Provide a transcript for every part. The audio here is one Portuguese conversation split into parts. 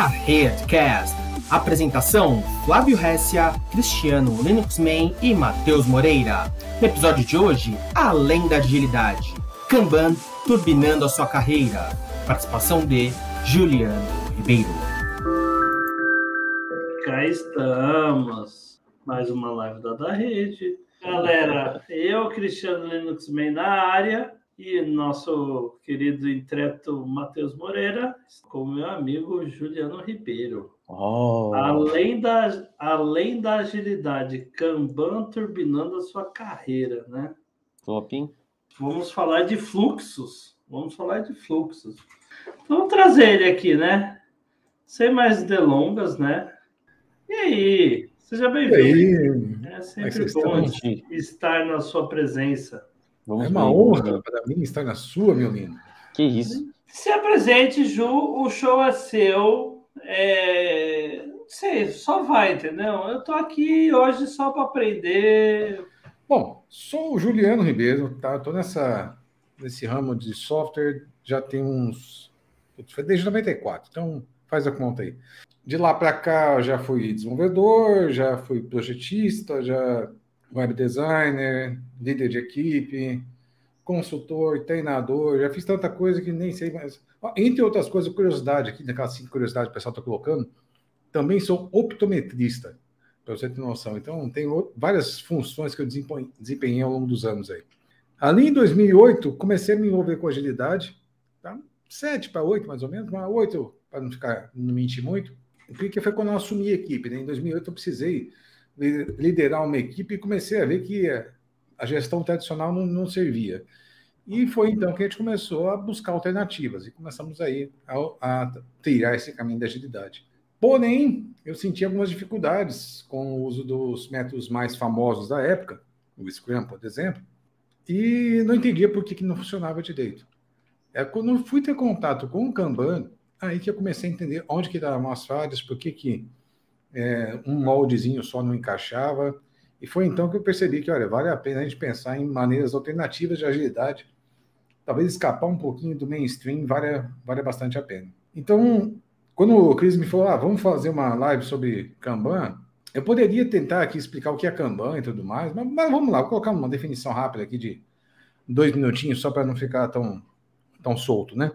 Carretcast. Apresentação: Flávio Hessia, Cristiano Linuxman e Matheus Moreira. No episódio de hoje, Além da Agilidade. Kanban turbinando a sua carreira. Participação de Juliano Ribeiro. Cá estamos. Mais uma live da, da rede. Galera, eu, Cristiano Linuxman na área e nosso querido intreto Matheus Moreira, com meu amigo Juliano Ribeiro. Oh. Além, da, além da agilidade, Kanban turbinando a sua carreira, né? Top, hein? Vamos falar de fluxos. Vamos falar de fluxos. Vamos trazer ele aqui, né? Sem mais delongas, né? E aí? Seja bem-vindo. É sempre bom estar na sua presença. Vamos é uma bem, honra para mim estar na sua, meu lindo. Que isso. Se apresente, Ju, o show é seu. É... Não sei, só vai, entendeu? Eu tô aqui hoje só para aprender. Bom, sou o Juliano Ribeiro, tá? Tô nessa, nesse ramo de software já tem uns. Desde 94, então faz a conta aí. De lá para cá, eu já fui desenvolvedor, já fui projetista, já web designer, líder de equipe, consultor, treinador, já fiz tanta coisa que nem sei mais. Entre outras coisas, curiosidade aqui, naquelas cinco curiosidades que o pessoal está colocando, também sou optometrista, para você ter noção. Então, tem várias funções que eu desempenhei ao longo dos anos aí. Ali em 2008, comecei a me envolver com agilidade, tá? sete para oito mais ou menos, mas para não ficar, não mentir muito, porque foi quando eu assumi a equipe. Né? Em 2008 eu precisei liderar uma equipe e comecei a ver que a gestão tradicional não, não servia. E foi então que a gente começou a buscar alternativas e começamos aí a, a esse caminho da agilidade. Porém, eu senti algumas dificuldades com o uso dos métodos mais famosos da época, o Scrum, por exemplo, e não entendia por que, que não funcionava direito. É quando eu fui ter contato com o Kanban, aí que eu comecei a entender onde que estavam as falhas, por que, que é, um moldezinho só não encaixava. E foi então que eu percebi que, olha, vale a pena a gente pensar em maneiras alternativas de agilidade. Talvez escapar um pouquinho do mainstream vale, vale bastante a pena. Então, quando o Cris me falou, ah, vamos fazer uma live sobre Kanban, eu poderia tentar aqui explicar o que é Kanban e tudo mais, mas, mas vamos lá, vou colocar uma definição rápida aqui de dois minutinhos, só para não ficar tão, tão solto, né?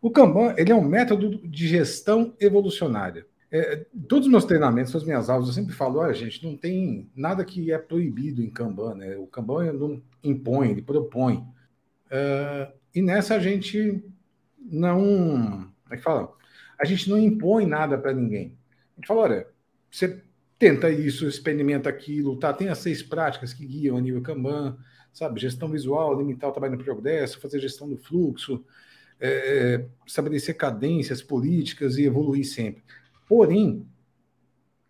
O Kanban ele é um método de gestão evolucionária. É, todos os meus treinamentos, as minhas aulas, eu sempre falo, olha, gente, não tem nada que é proibido em Kanban, né? O Kanban não impõe, ele propõe. É, e nessa a gente não. Como é que fala? A gente não impõe nada para ninguém. A gente fala, olha, você tenta isso, experimenta aquilo, tá? Tem as seis práticas que guiam a nível Kanban, sabe? Gestão visual, limitar o trabalho no progresso, fazer gestão do fluxo, é, estabelecer cadências políticas e evoluir sempre. Porém,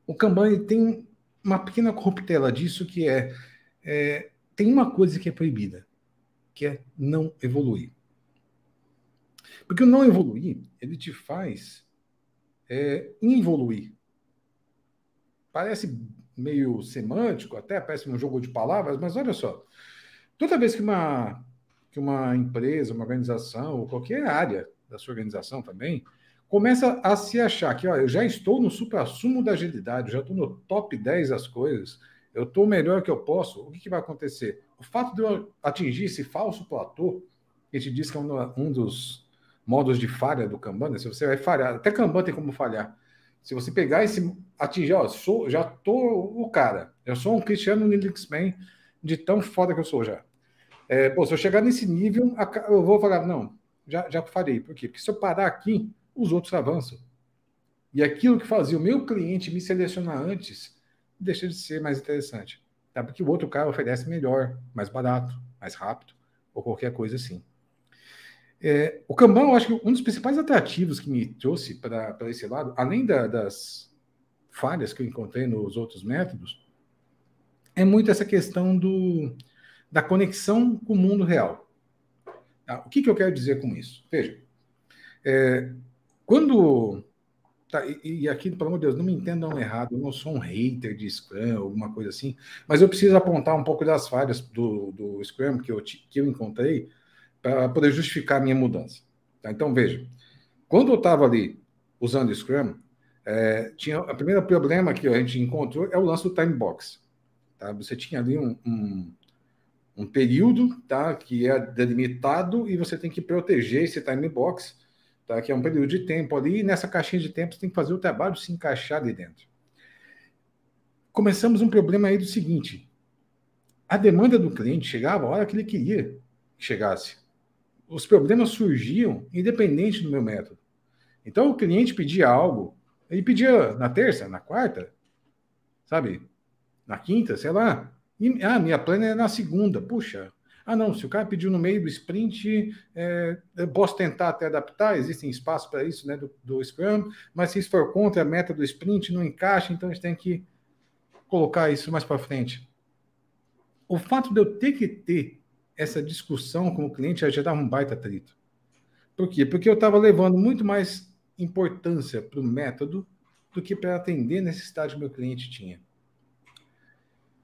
o Kanban tem uma pequena corruptela disso que é, é, tem uma coisa que é proibida, que é não evoluir. Porque o não evoluir, ele te faz é, involuir. Parece meio semântico, até parece um jogo de palavras, mas olha só. Toda vez que uma, que uma empresa, uma organização, ou qualquer área da sua organização também, começa a se achar que, ó, eu já estou no supra-sumo da agilidade, já estou no top 10 das coisas, eu estou o melhor que eu posso, o que, que, vai acontecer? O fato de eu atingir esse falso platô, que gente diz que é um, um dos modos de falha do Kanban, se você vai falhar, até Kanban tem como falhar. Se você pegar esse, atingir, ó, sou, já estou o cara, eu sou um Cristiano Nilixman de tão foda que eu sou já. É, pô, se eu chegar nesse nível, eu vou falar, não, já, já falei. Por quê? Porque se eu parar aqui, os outros avançam. E aquilo que fazia o meu cliente me selecionar antes deixa de ser mais interessante. Tá? Porque o outro cara oferece melhor, mais barato, mais rápido, ou qualquer coisa assim. É, o Kanban, eu acho que um dos principais atrativos que me trouxe para esse lado, além da, das falhas que eu encontrei nos outros métodos, é muito essa questão do, da conexão com o mundo real. Tá? O que, que eu quero dizer com isso? Veja, é, quando. Tá, e, e, aqui, pelo amor de Deus, não me entendam errado, eu não sou um hater de Scrum, alguma coisa assim, mas eu preciso apontar um pouco das falhas do, do Scrum que eu, que eu encontrei para poder justificar a minha mudança. Tá? Então, veja, quando eu estava ali usando Scrum, É, tinha o primeiro problema que a gente encontrou é o lance do time box. Tá? Você tinha ali um, um, um, período tá? que é delimitado e você tem que proteger esse time box, tá? que é um período de tempo ali, e nessa caixinha de tempo você tem que fazer o trabalho se encaixar ali dentro. Começamos um problema aí do seguinte: a demanda do cliente chegava a hora que ele queria que chegasse. Os problemas surgiam independente do meu método. Então o cliente pedia algo, ele pedia na terça, na quarta, sabe? Na quinta, sei lá. E, ah, minha plana é na segunda. Puxa. Ah, não, se o cara pediu no meio do sprint, é, eu posso tentar até adaptar, existem espaços para isso, né, do, do Scrum, mas se isso for contra a meta do sprint, não encaixa, então a gente tem que colocar isso mais para frente. O fato de eu ter que ter essa discussão com o cliente já dava um baita atrito. Por quê? Porque eu estava levando muito mais importância para o método do que para atender a necessidade que meu cliente tinha.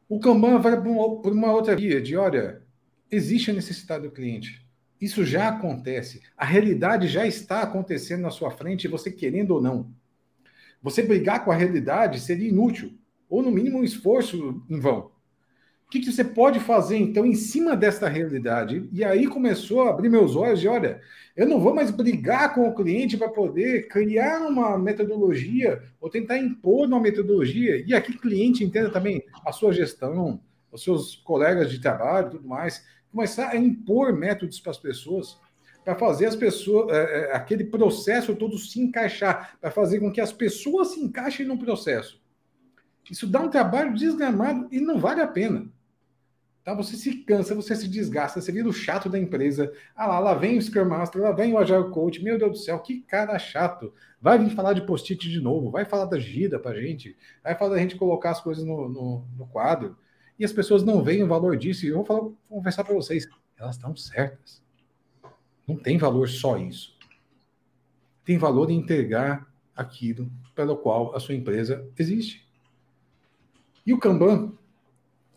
O Kanban vai por uma outra via de, olha, existe a necessidade do cliente. Isso já acontece. A realidade já está acontecendo na sua frente, você querendo ou não. Você brigar com a realidade seria inútil, ou no mínimo um esforço em vão que, que você pode fazer, então, em cima desta realidade? E aí começou a abrir meus olhos de, olha, eu não vou mais brigar com o cliente para poder criar uma metodologia ou tentar impor uma metodologia. E aqui cliente entenda também a sua gestão, os seus colegas de trabalho tudo mais. Começar a impor métodos para as pessoas, para fazer as pessoas, é, é, aquele processo todo se encaixar, para fazer com que as pessoas se encaixem no processo. Isso dá um trabalho desgramado e não vale a pena. Tá? Você se cansa, você se desgasta, você vira o chato da empresa. Ah lá, lá vem o Scrum Master, lá vem o Agile Coach. Meu Deus do céu, que cara chato. Vai vir falar de post-it de novo, vai falar da gira pra gente, vai falar da gente colocar as coisas no, no, no quadro. E as pessoas não veem o valor disso. E eu vou, falar, vou conversar para vocês, elas estão certas. Não tem valor só isso. Tem valor em entregar aquilo pelo qual a sua empresa existe. E o Kanban,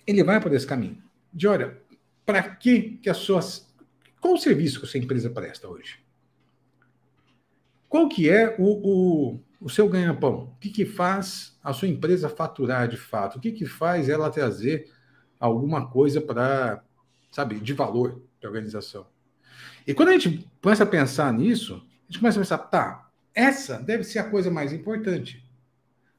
ele vai por esse caminho de olha, para que, que as suas. Qual o serviço que a sua empresa presta hoje? Qual que é o, o, o seu ganha-pão? O que, que faz a sua empresa faturar de fato? O que, que faz ela trazer alguma coisa para, sabe, de valor para a organização? E quando a gente começa a pensar nisso, a gente começa a pensar, tá, essa deve ser a coisa mais importante.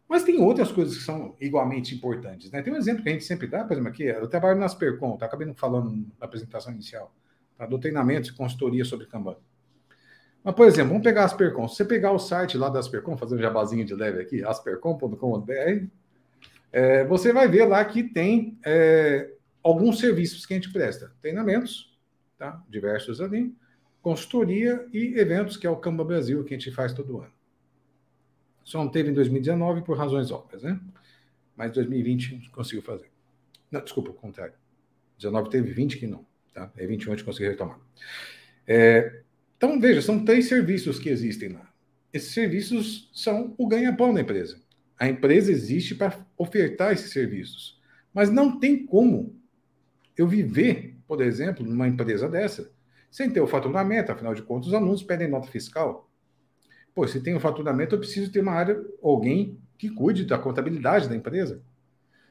Mas tem outras coisas que são igualmente importantes. Né? Tem um exemplo que a gente sempre dá, por exemplo, aqui, eu trabalho na Aspercom, tá? acabei não falando na apresentação inicial, tá? do treinamento e consultoria sobre Kanban. Mas, por exemplo, vamos pegar a Aspercom. Se você pegar o site lá da Aspercom, fazer um jabazinho de leve aqui, aspercom.com.br, é, você vai ver lá que tem é, alguns serviços que a gente presta. Treinamentos, tá? diversos ali, consultoria e eventos, que é o Kanban Brasil, que a gente faz todo ano. Só não teve em 2019 por razões óbvias, né? Mas 2020 conseguiu fazer. Não, desculpa, o contrário. 19 teve 20 que não, tá? É 21 a gente conseguiu retomar. É, então, veja, são três serviços que existem lá. Esses serviços são o ganha-pão da empresa. A empresa existe para ofertar esses serviços. Mas não tem como eu viver, por exemplo, numa empresa dessa, sem ter o faturamento, afinal de contas, os alunos pedem nota fiscal. Pô, se tem um faturamento, eu preciso ter uma área, alguém que cuide da contabilidade da empresa.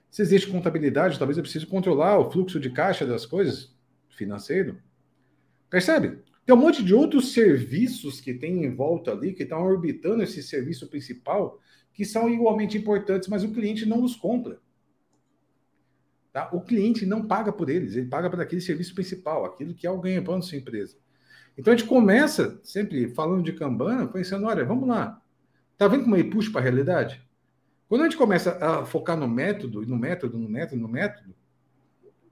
Se existe contabilidade, talvez eu precise controlar o fluxo de caixa das coisas financeiro. Percebe? Tem um monte de outros serviços que tem em volta ali, que estão orbitando esse serviço principal, que são igualmente importantes, mas o cliente não os compra. Tá? O cliente não paga por eles, ele paga por aquele serviço principal, aquilo que é o ganha-pão da sua empresa. Então a gente começa sempre falando de Kanban, pensando, olha, vamos lá. Tá vendo como ele puxa para a realidade? Quando a gente começa a focar no método, no método, no método, no método,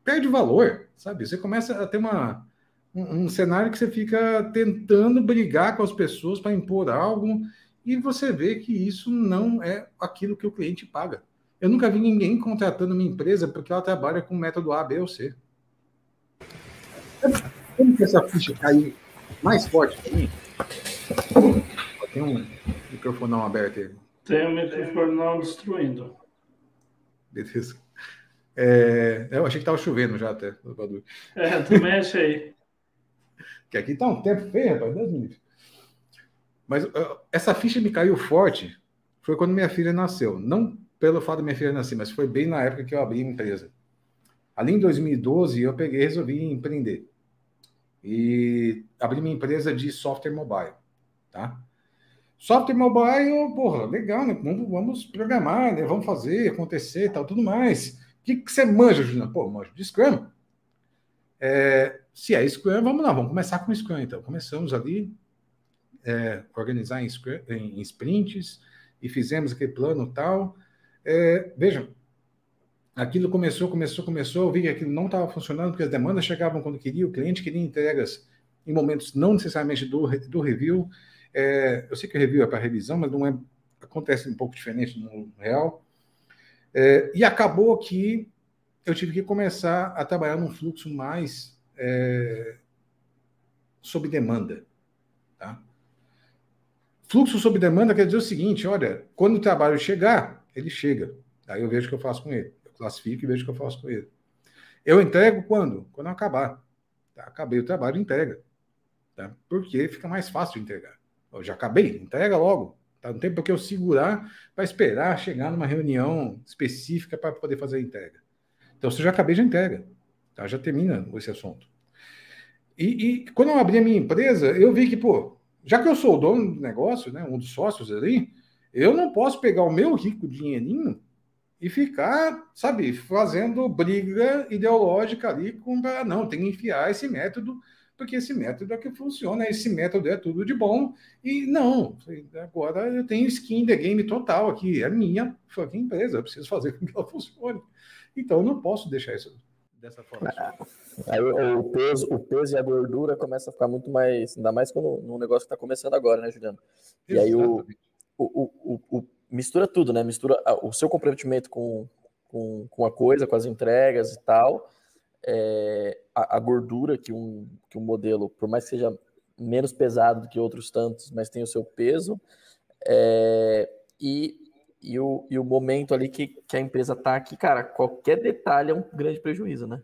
perde valor, sabe? Você começa a ter uma, um, um cenário que você fica tentando brigar com as pessoas para impor algo e você vê que isso não é aquilo que o cliente paga. Eu nunca vi ninguém contratando uma empresa porque ela trabalha com método A, B ou C. Como que essa ficha caiu mais forte para mim. Tem um microfonão aberto aí. Tem um microfonão destruindo. Beleza. É, eu achei que estava chovendo já até. É, também achei. Que aqui tá um tempo feio, rapaz, Deus me Mas uh, essa ficha me caiu forte foi quando minha filha nasceu. Não pelo fato da minha filha nascer, mas foi bem na época que eu abri a empresa. Ali em 2012, eu peguei resolvi empreender. E abri minha empresa de software mobile, tá? Software mobile, porra, legal, né? Vamos, vamos programar, né? Vamos fazer acontecer, tal, tudo mais. O que, que você manja, Juliana? Pô, manjo de Scrum. É, se é Scrum, vamos lá, vamos começar com Scrum, então. Começamos ali, é, organizar em, Scrum, em, sprints, e fizemos aquele plano tal. É, vejam, aquilo começou, começou, começou, eu vi que aquilo não estava funcionando, porque as demandas chegavam quando queria, o cliente queria entregas em momentos não necessariamente do, do review, é, eu sei que o review é para revisão, mas não é. Acontece um pouco diferente no real. É, e acabou que eu tive que começar a trabalhar num fluxo mais é, sob demanda. Tá? Fluxo sob demanda quer dizer o seguinte: olha, quando o trabalho chegar, ele chega. Aí eu vejo o que eu faço com ele. Eu classifico e vejo o que eu faço com ele. Eu entrego quando? Quando eu acabar. Tá? Acabei o trabalho, entrega. Tá? Porque fica mais fácil entregar. Eu já acabei, entrega logo. Tá? Não tem por que eu segurar para esperar chegar numa reunião específica para poder fazer a entrega. Então, se eu já acabei, já entrega. Tá? Já termina esse assunto. E, e, quando eu abri a minha empresa, eu vi que, pô, já que eu sou o dono do negócio, né, um dos sócios ali, eu não posso pegar o meu rico dinheirinho e ficar, sabe, fazendo briga ideológica ali com. Não, tem que enfiar esse método porque esse método é que funciona, esse método é tudo de bom, e não, agora eu tenho skin the game total aqui, é minha fucking empresa, eu preciso fazer com que ela funcione. Então eu não posso deixar isso dessa forma. Ah, aí o, peso, o peso e a gordura começa a ficar muito mais, ainda mais quando no negócio que está começando agora, né, Juliano? E aí o, o, o, o, mistura tudo, né? Mistura o seu comprometimento com, com, com a coisa, com as entregas e tal, é, a, a, gordura que um, que um modelo, por mais que seja menos pesado do que outros tantos, mas tem o seu peso, é, e, e, o, e o momento ali que, que a empresa está aqui, cara, qualquer detalhe é um grande prejuízo, né?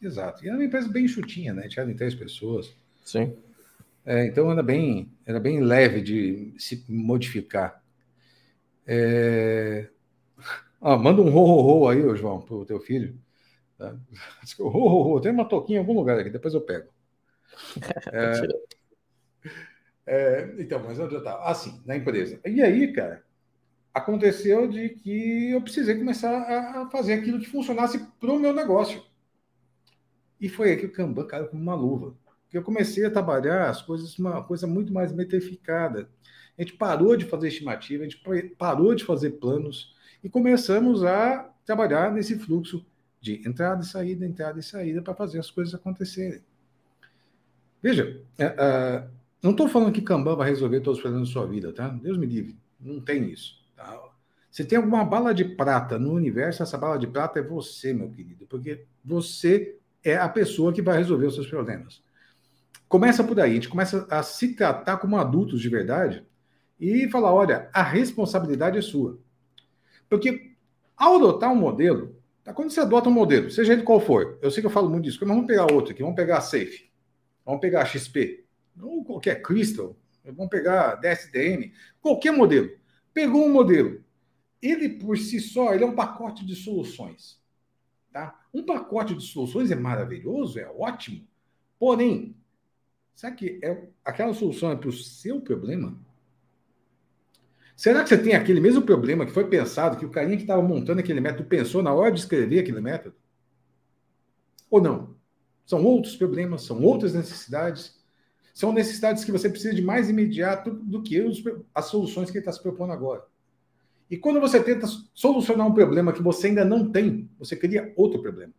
Exato. E era uma empresa bem chutinha, né? Tinha três pessoas. Sim. É, então era bem, era bem leve de se modificar. É... Ah, manda um ro-ro-ro aí, João, pro teu filho. Tá? Oh, oh, oh, tem uma toquinha em algum lugar aqui, depois eu pego. É, é, então, mas onde eu estava? Assim, na empresa. E aí, cara, aconteceu de que eu precisei começar a fazer aquilo que funcionasse para o meu negócio. E foi aí que o Kanban caiu como uma luva. Eu comecei a trabalhar as coisas, uma coisa muito mais metrificada. A gente parou de fazer estimativa, a gente parou de fazer planos e começamos a trabalhar nesse fluxo de entrada e saída, entrada e saída para fazer as coisas acontecerem. Veja, é, é, não estou falando que Kanban vai resolver todos os problemas da sua vida, tá? Deus me livre, não tem isso. Se tem alguma bala de prata no universo, essa bala de prata é você, meu querido, porque você é a pessoa que vai resolver os seus problemas. Começa por aí, a gente começa a se tratar como adultos de verdade e falar: olha, a responsabilidade é sua. Porque ao adotar um modelo, Tá? Quando você adota um modelo, seja ele qual for, eu sei que eu falo muito disso, mas vamos pegar outro aqui, vamos pegar a Safe, vamos pegar a XP, ou qualquer Crystal, vamos pegar DSDM, qualquer modelo. Pegou um modelo, ele por si só, ele é um pacote de soluções. Tá? Um pacote de soluções é maravilhoso, é ótimo, porém, será que é, aquela solução é para o seu problema? Será que você tem aquele mesmo problema que foi pensado, que o carinha que estava montando aquele método pensou na hora de escrever aquele método? Ou não? São outros problemas, são outras necessidades. São necessidades que você precisa de mais imediato do que os, as soluções que ele está se propondo agora. E quando você tenta solucionar um problema que você ainda não tem, você cria outro problema.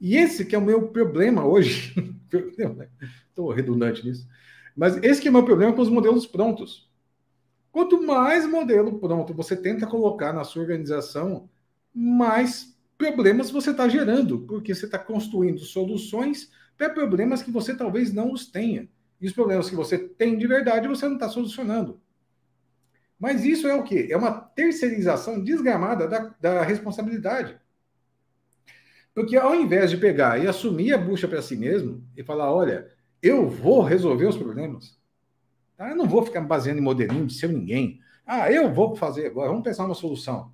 E esse que é o meu problema hoje. Estou redundante nisso. Mas esse que é o meu problema com os modelos prontos. Quanto mais modelo pronto você tenta colocar na sua organização, mais problemas você está gerando, porque você está construindo soluções para problemas que você talvez não os tenha. E os problemas que você tem de verdade você não está solucionando. Mas isso é o quê? É uma terceirização desgramada da, da responsabilidade. Porque ao invés de pegar e assumir a bucha para si mesmo e falar, olha, eu vou resolver os problemas, Tá? Eu não vou ficar me baseando em modelinho de seu ninguém. Ah, eu vou fazer agora, vamos pensar uma solução.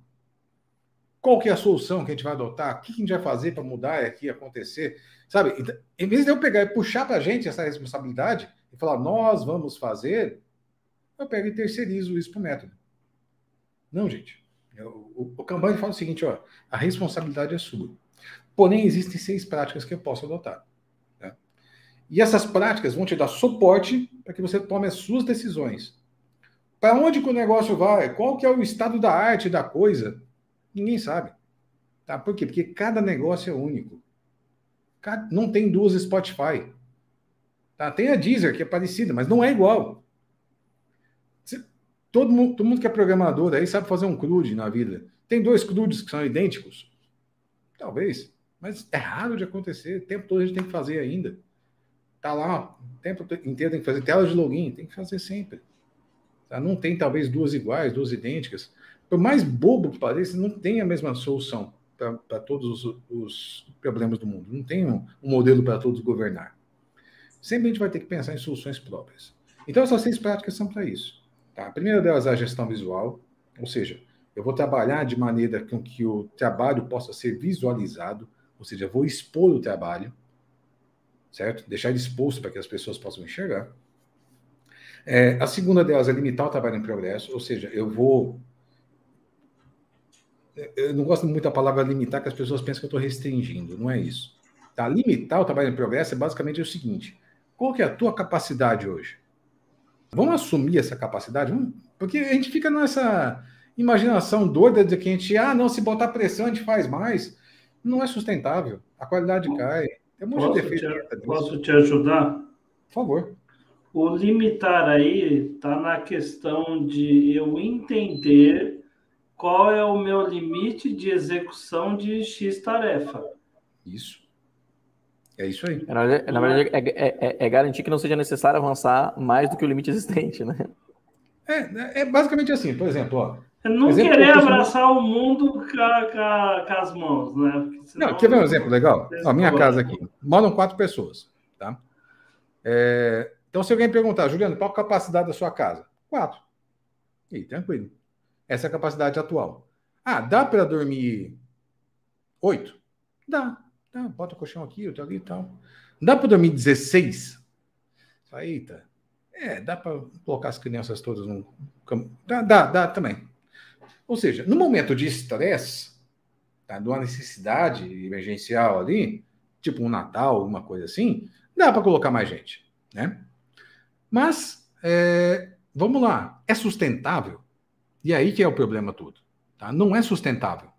Qual que é a solução que a gente vai adotar? O que a gente vai fazer para mudar aqui acontecer? Sabe? Então, em vez de eu pegar e puxar para a gente essa responsabilidade e falar, nós vamos fazer, eu pego e terceirizo isso para o método. Não, gente. Eu, o, o Kanban fala o seguinte: ó, a responsabilidade é sua. Porém, existem seis práticas que eu posso adotar. Né? E essas práticas vão te dar suporte para que você tome as suas decisões. Para onde que o negócio vai? Qual que é o estado da arte da coisa? Ninguém sabe. Tá? Por quê? Porque cada negócio é único. Não tem duas Spotify. Tá? Tem a Deezer, que é parecida, mas não é igual. Todo mundo, todo mundo que é programador aí sabe fazer um CRUD na vida. Tem dois CRUDs que são idênticos? Talvez. Mas é raro de acontecer. O tempo todo a gente tem que fazer ainda. Tá lá, o tempo inteiro tem que fazer tela de login, tem que fazer sempre. Tá? Não tem talvez duas iguais, duas idênticas por mais bobo que pareça, não tem a mesma solução para todos os, os, problemas do mundo. Não tem um, um modelo para todos governar. Sempre a gente vai ter que pensar em soluções próprias. Então, essas seis práticas são para isso. Tá? A primeira delas é a gestão visual, ou seja, eu vou trabalhar de maneira com que o trabalho possa ser visualizado, ou seja, vou expor o trabalho, certo? Deixar ele exposto para que as pessoas possam enxergar. É, a segunda delas é limitar o trabalho em progresso, ou seja, eu vou eu não gosto muito da palavra limitar, que as pessoas pensam que eu estou restringindo. Não é isso. Tá? Limitar o trabalho em progresso é basicamente o seguinte: qual que é a tua capacidade hoje? Vamos assumir essa capacidade? Porque a gente fica nessa imaginação doida de que a gente, ah, não, se botar pressão a gente faz mais. Não é sustentável. A qualidade cai. Tem um monte de defeito. Te, posso te ajudar? Por favor. O limitar aí está na questão de eu entender qual é o meu limite de execução de X tarefa. Isso. É isso aí. Na verdade, na verdade é, é, é, é, garantir que não seja necessário avançar mais do que o limite existente, né? É, é basicamente assim, por exemplo, ó. Não exemplo, querer abraçar o mundo com, com, com, as mãos, né? Senão... Não, quer ver um exemplo legal? A minha casa aqui, moram quatro pessoas, tá? É, então, se alguém perguntar, Juliano, qual a capacidade da sua casa? Quatro. E tranquilo. Essa é a capacidade atual. Ah, dá para dormir oito? Dá. Dá. Bota o colchão aqui, outro ali e tal. Dá para dormir 16? Eita. É, dá para colocar as crianças todas no. Dá, dá, dá também. Ou seja, no momento de estresse, tá, de uma necessidade emergencial ali, tipo um Natal, alguma coisa assim, dá para colocar mais gente, né? Mas, é, vamos lá, é sustentável? E aí que é o problema todo. Tá? Não é sustentável.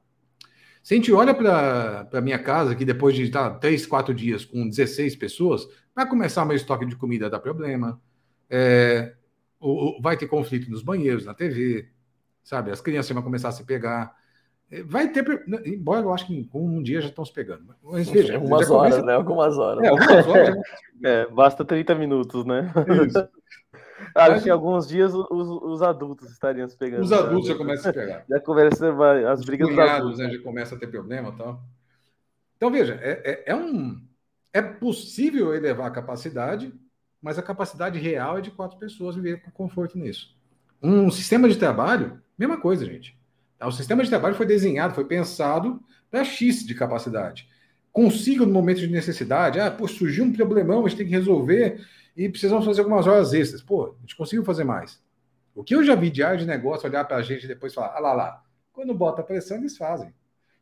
Se a gente olha para a minha casa, que depois de estar três, quatro dias com 16 pessoas, vai começar meu estoque de comida a dar problema, é, vai ter conflito nos banheiros, na TV, sabe? As crianças vão começar a se pegar. É, vai ter, embora eu acho que um dia já estão se pegando. Mas veja, algumas horas, começa... né? Algumas horas. É, algumas horas. é, basta 30 minutos, né? Isso. Acho Mas... que alguns dias os, os, adultos estariam se pegando. Os adultos já começam a se pegar. já começa as brigas os cunhados, né, já começa a ter problema e tal. Então, veja, é, é, é, um. É possível elevar a capacidade, mas a capacidade real é de quatro pessoas viver com conforto nisso. Um sistema de trabalho, mesma coisa, gente. O sistema de trabalho foi desenhado, foi pensado para X de capacidade. Consigo no momento de necessidade, ah, pô, surgiu um problemão, a gente tem que resolver e precisamos fazer algumas horas extras. Pô, a gente conseguiu fazer mais. O que eu já vi de área de negócio olhar para a gente e depois falar, ah lá, lá, quando bota pressão, eles fazem.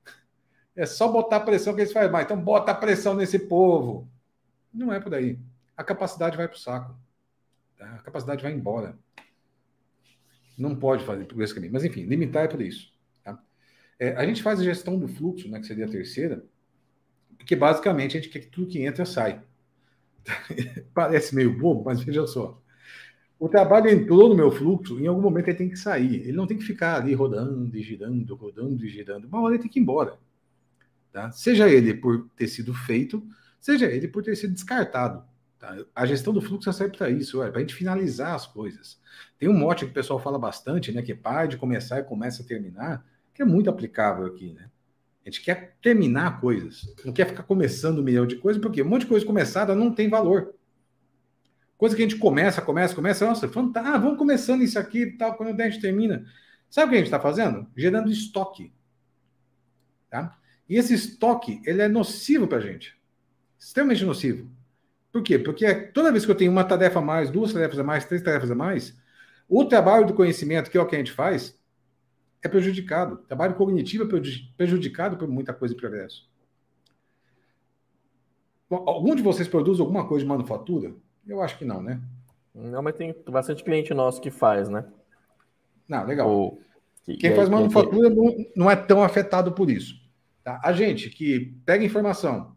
É só botar pressão que eles fazem mais. Então, bota pressão nesse povo. Não é por aí. A capacidade vai para o saco. Tá? A capacidade vai embora. Não pode fazer por esse caminho. Mas, enfim, limitar é por isso. Tá? É, a gente faz a gestão do fluxo, né, que seria a terceira, porque basicamente a gente quer que tudo que entra sai. Parece meio bobo, mas veja só. O trabalho entrou no meu fluxo, em algum momento ele tem que sair. Ele não tem que ficar ali rodando e girando, rodando e girando. Uma hora ele tem que ir embora. Tá? Seja ele por ter sido feito, seja ele por ter sido descartado. Tá? A gestão do fluxo serve para isso, para a gente finalizar as coisas. Tem um mote que o pessoal fala bastante, né? Que é para de começar e começa a terminar, que é muito aplicável aqui, né? A gente quer terminar coisas, não quer ficar começando um milhão de coisas, porque um monte de coisa começada não tem valor. Coisa que a gente começa, começa, começa, nossa, fantástico, vamos começando isso aqui e tal, quando a gente termina. Sabe o que a gente está fazendo? Gerando estoque. Tá? E esse estoque, ele é nocivo para a gente. Extremamente nocivo. Por quê? Porque toda vez que eu tenho uma tarefa a mais, duas tarefas a mais, três tarefas a mais, o trabalho do conhecimento, que é o que a gente faz, é prejudicado. O trabalho cognitivo é prejudicado por muita coisa em progresso. Algum de vocês produz alguma coisa de manufatura? Eu acho que não, né? Não, mas tem bastante cliente nosso que faz, né? Não, legal. Ou, Quem faz manufatura que... não, não é tão afetado por isso. Tá? A gente que pega informação,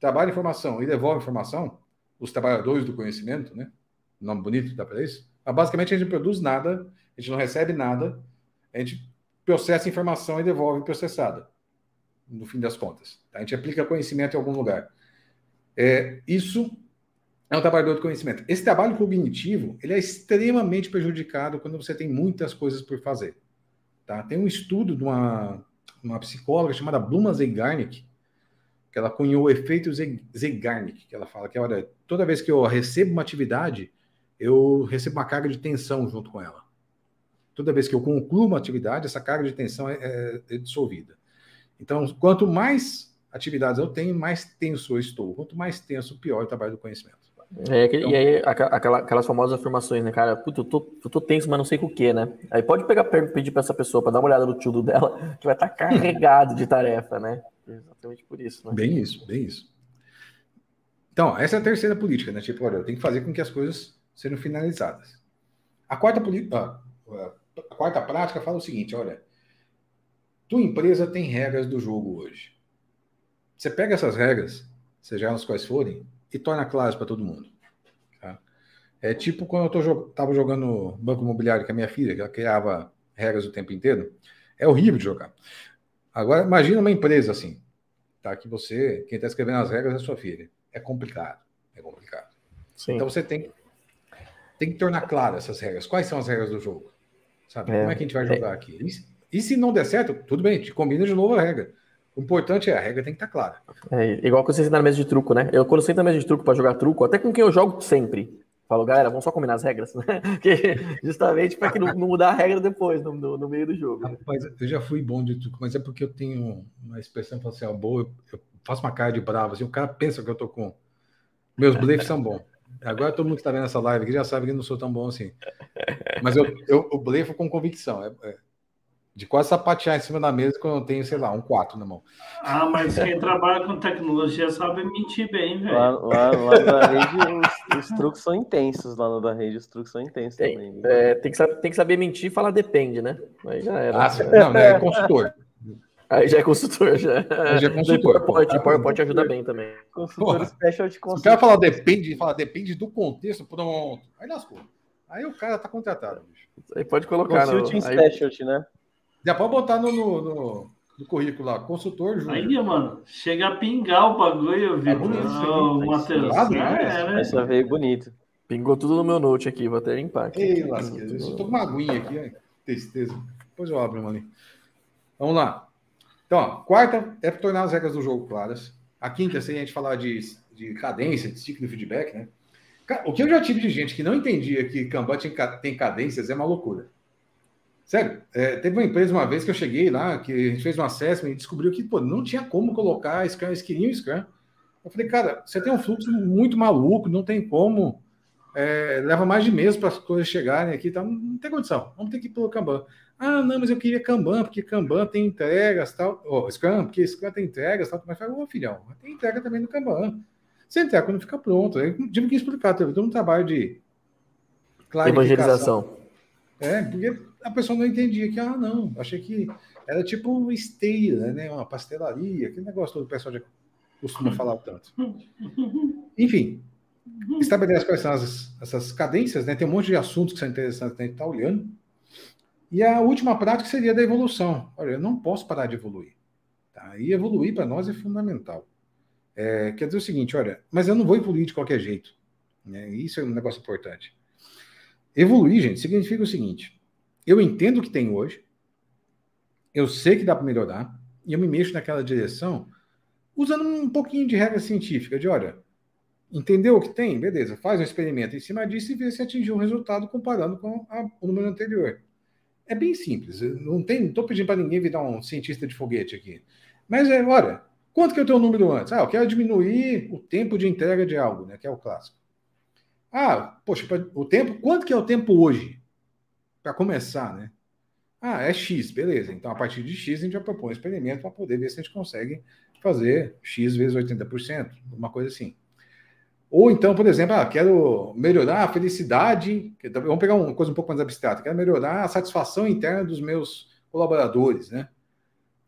trabalha informação e devolve informação, os trabalhadores do conhecimento, né? Nome bonito dá para isso. Mas basicamente a gente não produz nada, a gente não recebe nada, a gente processa informação e devolve processada, no fim das contas. Tá? A gente aplica conhecimento em algum lugar. É, isso é um trabalhador do conhecimento. Esse trabalho cognitivo ele é extremamente prejudicado quando você tem muitas coisas por fazer. Tá? Tem um estudo de uma, uma psicóloga chamada Bluma Zeigarnik, que ela cunhou o efeito Zeigarnik, que ela fala que olha, toda vez que eu recebo uma atividade, eu recebo uma carga de tensão junto com ela. Toda vez que eu concluo uma atividade, essa carga de tensão é, é, é dissolvida. Então, quanto mais atividades eu tenho, mais tenso eu estou. Quanto mais tenso, pior é o trabalho do conhecimento. É, então, e aí, aquela, aquelas famosas afirmações, né, cara? Puta, eu tô, eu tô tenso, mas não sei com o que, né? Aí pode pegar, pedir para essa pessoa para dar uma olhada no tio dela, que vai estar tá carregado de tarefa, né? Exatamente por isso. Né? Bem isso, bem isso. Então, essa é a terceira política, né? Tipo, olha, eu tenho que fazer com que as coisas sejam finalizadas. A quarta, ah, a quarta prática fala o seguinte: olha, tua empresa tem regras do jogo hoje. Você pega essas regras, seja elas quais forem, e torna claras para todo mundo. Tá? É tipo quando eu estava jogando banco imobiliário com a minha filha, que ela criava regras o tempo inteiro. É horrível de jogar. Agora, imagina uma empresa assim, tá? Que você, quem está escrevendo as regras é sua filha. É complicado. É complicado. Sim. Então você tem, tem que tornar claras essas regras. Quais são as regras do jogo? Sabe? É. Como é que a gente vai jogar é. aqui? E, e, se não der certo, tudo bem, te combina de novo a regra. O importante é a regra tem que estar tá clara. É igual que você ensina na mesa de truco, né? Eu, quando sento na mesa de truco para jogar truco, até com quem eu jogo sempre, falo, galera, vamos só combinar as regras, né? Porque, justamente para que não, não, mudar a regra depois, no, no, no, meio do jogo. Rapaz, eu já fui bom de truco, mas é porque eu tenho uma expressão facial boa, eu, eu faço uma cara de bravo, assim, o cara pensa que eu tô com. Meus blefs são bons. Agora todo mundo que está vendo essa live aqui já sabe que eu não sou tão bom assim. Mas eu, eu, eu blefo com convicção. É, é, de quase sapatear em cima da mesa quando eu tenho, sei lá, um 4 na mão. Ah, mas quem trabalha com tecnologia sabe mentir bem, velho. Lá, lá, lá da rede, os, os, truques são intensos lá no da rede, os truques são intensos tem, também. É, tem, que saber, tem que saber mentir e falar depende, né? Aí já era. Ah, não, não, é consultor. Aí já é consultor, já. Aí já é consultor. PowerPoint, PowerPoint ajuda bem também. Consultor Porra, special de consultor. Se o cara falar depende, fala depende do contexto, pronto. Aí lascou. Aí o cara tá contratado, bicho. Aí pode colocar. Consulting no, specialty, né? Já pode botar no, no, no, no currículo lá, consultor Júnior. Aí, mano, chega a pingar o bagulho, Vitor. É bonito, oh, Matheus. É, né? Essa veio bonito. Pingou tudo no meu note aqui, vou até limpar aqui. Ei, lasqueira. Eu tô com uma aguinha aqui, ó. tristeza. Depois eu abro uma ali. Vamos lá. Então, ó, quarta é tornar as regras do jogo claras. A quinta seria a gente falar de, de cadência, de ciclo de feedback, né? O que eu já tive de gente que não entendia que Kanban tem cadências é uma loucura. Sério, é, teve uma empresa uma vez que eu cheguei lá, que a gente fez um assessment e descobriu que pô, não tinha como colocar Scrum, eles queriam Scrum. Eu falei, cara, você tem um fluxo muito maluco, não tem como. É, leva mais de mês para as coisas chegarem aqui, tá? não tem condição. Vamos ter que ir pelo Kanban. Ah, não, mas eu queria Kanban, porque Kanban tem entregas, tal. Oh, Scrum, porque Scrum tem entregas, tal. Mas fala, ô filhão, tem entrega também no Kanban. Você entrega quando fica pronto. Eu tive que explicar, teve todo um trabalho de evangelização. É, porque a pessoa não entendia que, ah, não, achei que era tipo uma esteira, né? Uma pastelaria, aquele negócio todo o pessoal já costuma falar tanto. Enfim, estabelece quais são as, essas cadências, né? Tem um monte de assuntos que são interessantes a gente está olhando. E a última prática seria da evolução. Olha, eu não posso parar de evoluir. Tá? E evoluir para nós é fundamental. É, quer dizer o seguinte, olha, mas eu não vou evoluir de qualquer jeito. Né? Isso é um negócio importante. Evoluir, gente, significa o seguinte: eu entendo o que tem hoje, eu sei que dá para melhorar, e eu me mexo naquela direção usando um pouquinho de regra científica, de olha, Entendeu o que tem? Beleza, faz um experimento em cima disso e vê se atingiu um resultado comparando com a, o número anterior. É bem simples. Não tem, estou pedindo para ninguém virar um cientista de foguete aqui. Mas é, olha, quanto que é o teu número antes? Ah, eu quero diminuir o tempo de entrega de algo, né? Que é o clássico. Ah, poxa, o tempo, quanto que é o tempo hoje? Para começar, né? Ah, é X, beleza. Então, a partir de X, a gente já propõe um experimento para poder ver se a gente consegue fazer X vezes 80%, uma coisa assim. Ou então, por exemplo, ah, quero melhorar a felicidade. Vamos pegar uma coisa um pouco mais abstrata. Quero melhorar a satisfação interna dos meus colaboradores, né?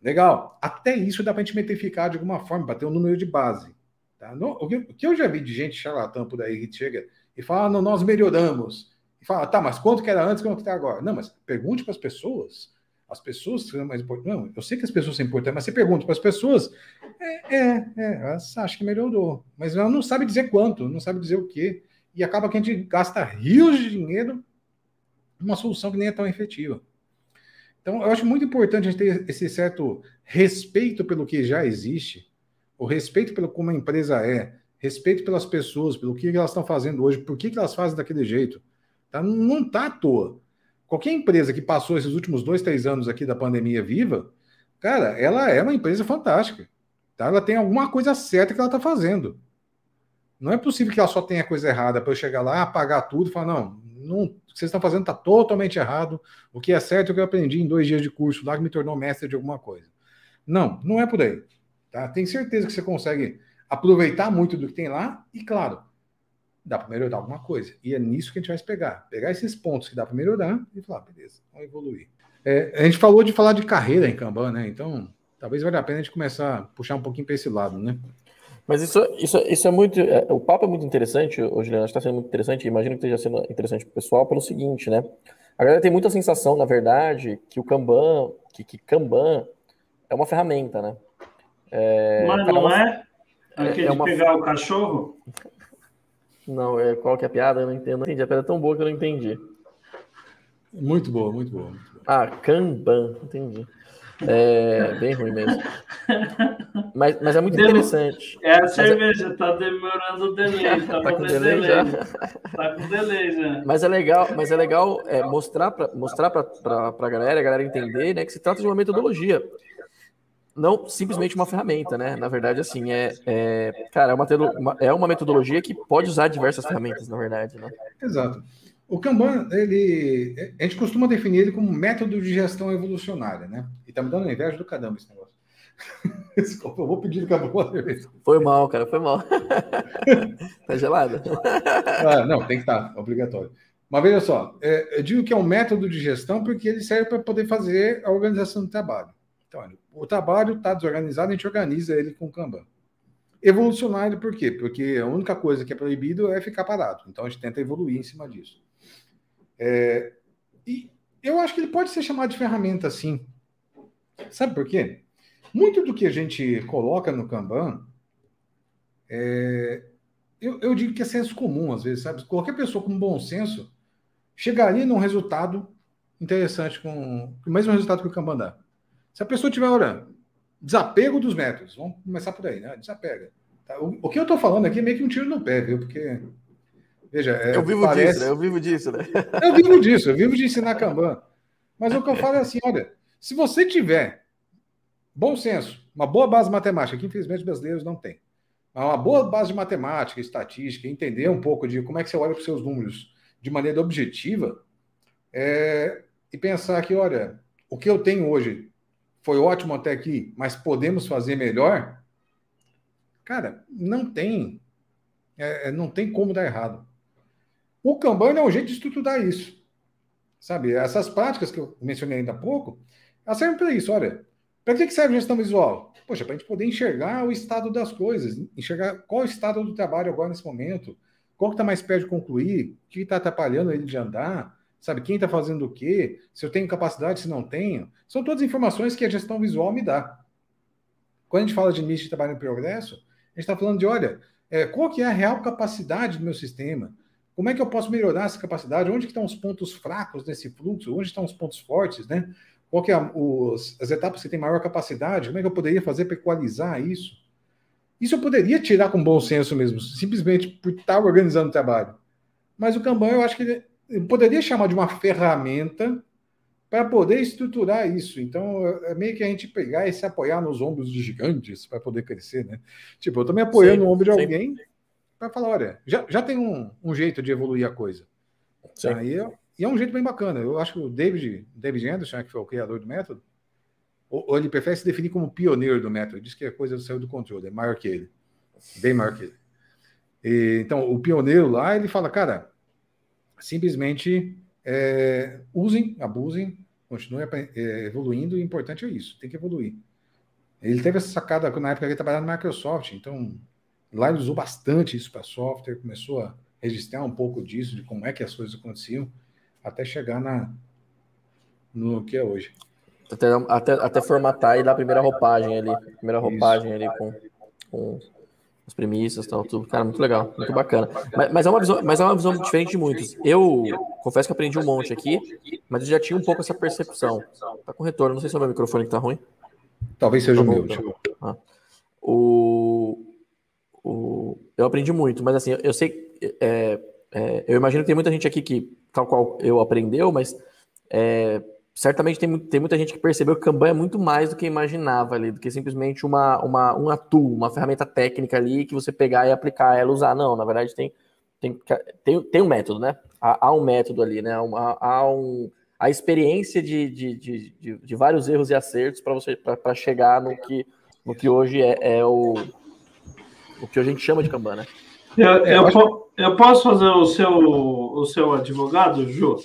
Legal. Até isso dá para a gente metrificar de alguma forma, para ter um número de base. Tá? o, que, eu já vi de gente charlatã por aí que chega e fala, ah, não, nós melhoramos. E fala, tá, mas quanto que era antes, quanto que está agora? Não, mas pergunte para as pessoas. As pessoas são mais importantes. Não, eu sei que as pessoas são importantes, mas você pergunta para as pessoas, é, é, é, elas acham que melhorou. Mas ela não sabe dizer quanto, não sabe dizer o quê. E acaba que a gente gasta rios de dinheiro numa solução que nem é tão efetiva. Então, eu acho muito importante a gente ter esse certo respeito pelo que já existe, o respeito pelo como a empresa é, respeito pelas pessoas, pelo que elas estão fazendo hoje, por que, que elas fazem daquele jeito. Tá? Não está à toa. Qualquer empresa que passou esses últimos dois, três anos aqui da pandemia viva, cara, ela é uma empresa fantástica. Tá? Ela tem alguma coisa certa que ela está fazendo. Não é possível que ela só tenha coisa errada para eu chegar lá, apagar tudo e falar, não, não, o que vocês estão fazendo está totalmente errado. O que é certo é o que eu aprendi em dois dias de curso lá que me tornou mestre de alguma coisa. Não, não é por aí. Tá? Tem certeza que você consegue aproveitar muito do que tem lá e, claro, dá para melhorar alguma coisa. E é nisso que a gente vai se pegar. Pegar esses pontos que dá para melhorar e falar, beleza, vamos evoluir. É, a gente falou de falar de carreira em Kanban, né? Então, talvez valha a pena a gente começar a puxar um pouquinho para esse lado, né? Mas isso, isso, isso é muito. É, o papo é muito interessante, hoje, Juliano, está sendo muito interessante, imagino que esteja sendo interessante para o pessoal, pelo seguinte, né? A galera tem muita sensação, na verdade, que o Kanban, que, que Kanban é uma ferramenta, né? É, Mas não é? Aquele é uma... de pegar o cachorro? Não, é, qual que é a piada? Eu não entendo. Não entendi. A piada é tão boa que eu não entendi. Muito boa, muito boa. Muito boa. Ah, Kanban, entendi. É bem ruim mesmo. Mas, mas é muito interessante. É a cerveja, é... tá demorando o delay. Tá, tá com delay, delay já? Tá com delay já. Mas é legal, mas é legal é, mostrar para mostrar pra, pra, pra galera, a galera entender né, que se trata de uma metodologia não simplesmente uma ferramenta, né? Na verdade, assim, é, é cara, é uma, é uma metodologia que pode usar diversas ferramentas, na verdade, né? Exato. O Kanban, ele, a gente costuma definir ele como método de gestão evolucionária, né? E tá me dando inveja do caramba esse negócio. Desculpa, eu vou pedir do Kanban. Foi mal, cara, foi mal. tá gelado? Ah, não, tem que estar, tá, obrigatório. Mas veja só, é, eu digo que é um método de gestão porque ele serve para poder fazer a organização do trabalho. Então, olha, o trabalho está desorganizado, a gente organiza ele com o Kanban. Evolucionário por quê? Porque a única coisa que é proibido é ficar parado. Então a gente tenta evoluir em cima disso. É, e eu acho que ele pode ser chamado de ferramenta sim. Sabe por quê? Muito do que a gente coloca no Kanban, é, eu, eu, digo que é senso comum, às vezes, sabe? Qualquer pessoa com bom senso chegaria num resultado interessante, com o mesmo resultado que o Kanban dá. Se a pessoa tiver, olha, desapego dos métodos, vamos começar por aí, né? Desapega. Tá? O, o, que eu estou falando aqui é meio que um tiro no pé, viu? Porque, veja. É, eu vivo parece... disso, né? Eu vivo disso, né? Eu vivo disso, eu vivo de ensinar Kanban. Mas o que eu falo é assim: olha, se você tiver bom senso, uma boa base matemática, que infelizmente brasileiros não têm, mas uma boa base de matemática, estatística, entender um pouco de como é que você olha para os seus números de maneira objetiva, é, e pensar que, olha, o que eu tenho hoje foi ótimo até aqui, mas podemos fazer melhor, cara, não tem, é, é, não tem como dar errado. O Kanban é um jeito de estruturar isso. Sabe, essas práticas que eu mencionei ainda há pouco, elas servem para isso. Olha, para que serve gestão visual? Poxa, para a gente poder enxergar o estado das coisas, enxergar qual é o estado do trabalho agora nesse momento, qual que está mais perto de concluir, o que está atrapalhando ele de andar, sabe? Quem está fazendo o quê? Se eu tenho capacidade, se não tenho. São todas informações que a gestão visual me dá. Quando a gente fala de nicho de trabalho em progresso, a gente está falando de, olha, é, qual que é a real capacidade do meu sistema? Como é que eu posso melhorar essa capacidade? Onde estão os pontos fracos desse fluxo? Onde estão os pontos fortes, né? Qual que é os, as etapas que têm maior capacidade? Como é que eu poderia fazer para equalizar isso? Isso eu poderia tirar com bom senso mesmo, simplesmente por estar organizando o trabalho. Mas o Kanban, eu acho que ele poderia chamar de uma ferramenta para poder estruturar isso. Então, é meio que a gente pegar e se apoiar nos ombros de gigantes para poder crescer, né? Tipo, eu estou me apoiando sim, no ombro de alguém para falar, olha, já, já tem um, um, jeito de evoluir a coisa. Sim. Aí, e é um jeito bem bacana. Eu acho que o David, David Anderson, né, que foi o criador do método, ou, ele prefere se definir como pioneiro do método. Ele diz que a coisa saiu do controle, é maior que ele. Bem maior que ele. E, então, o pioneiro lá, ele fala, cara, simplesmente é, usem, abusem, continuem é, evoluindo, e o importante é isso, tem que evoluir. Ele teve essa sacada na época que ele trabalhava na Microsoft, então lá ele usou bastante isso para software, começou a registrar um pouco disso, de como é que as coisas aconteciam, até chegar na, no que é hoje. Até, até, até formatar e dar a primeira roupagem ali, primeira roupagem ali com, com as premissas, tal, tudo. Cara, muito legal, muito bacana. Mas, mas, é uma visão, mas é uma visão diferente de muitos. Eu confesso que aprendi um monte aqui, mas eu já tinha um pouco essa percepção. Tá com retorno, não sei se é o meu microfone que tá ruim. Talvez seja tá o meu. Ah. O, o, eu aprendi muito, mas assim, eu sei. É, é, eu imagino que tem muita gente aqui que, tal qual eu aprendeu, mas é, certamente tem, tem muita gente que percebeu que Kanban é muito mais do que imaginava ali, do que simplesmente uma, uma, um tool, uma ferramenta técnica ali que você pegar e aplicar ela usar. Não, na verdade tem, tem, tem, tem um método, né? Há, há um método ali, né? Há, há um, a experiência de, de, de, de, de vários erros e acertos para você para chegar no que, no que hoje é, é, o, o que a gente chama de Kanban, né? Eu, eu, eu posso fazer o seu, o seu advogado, Ju?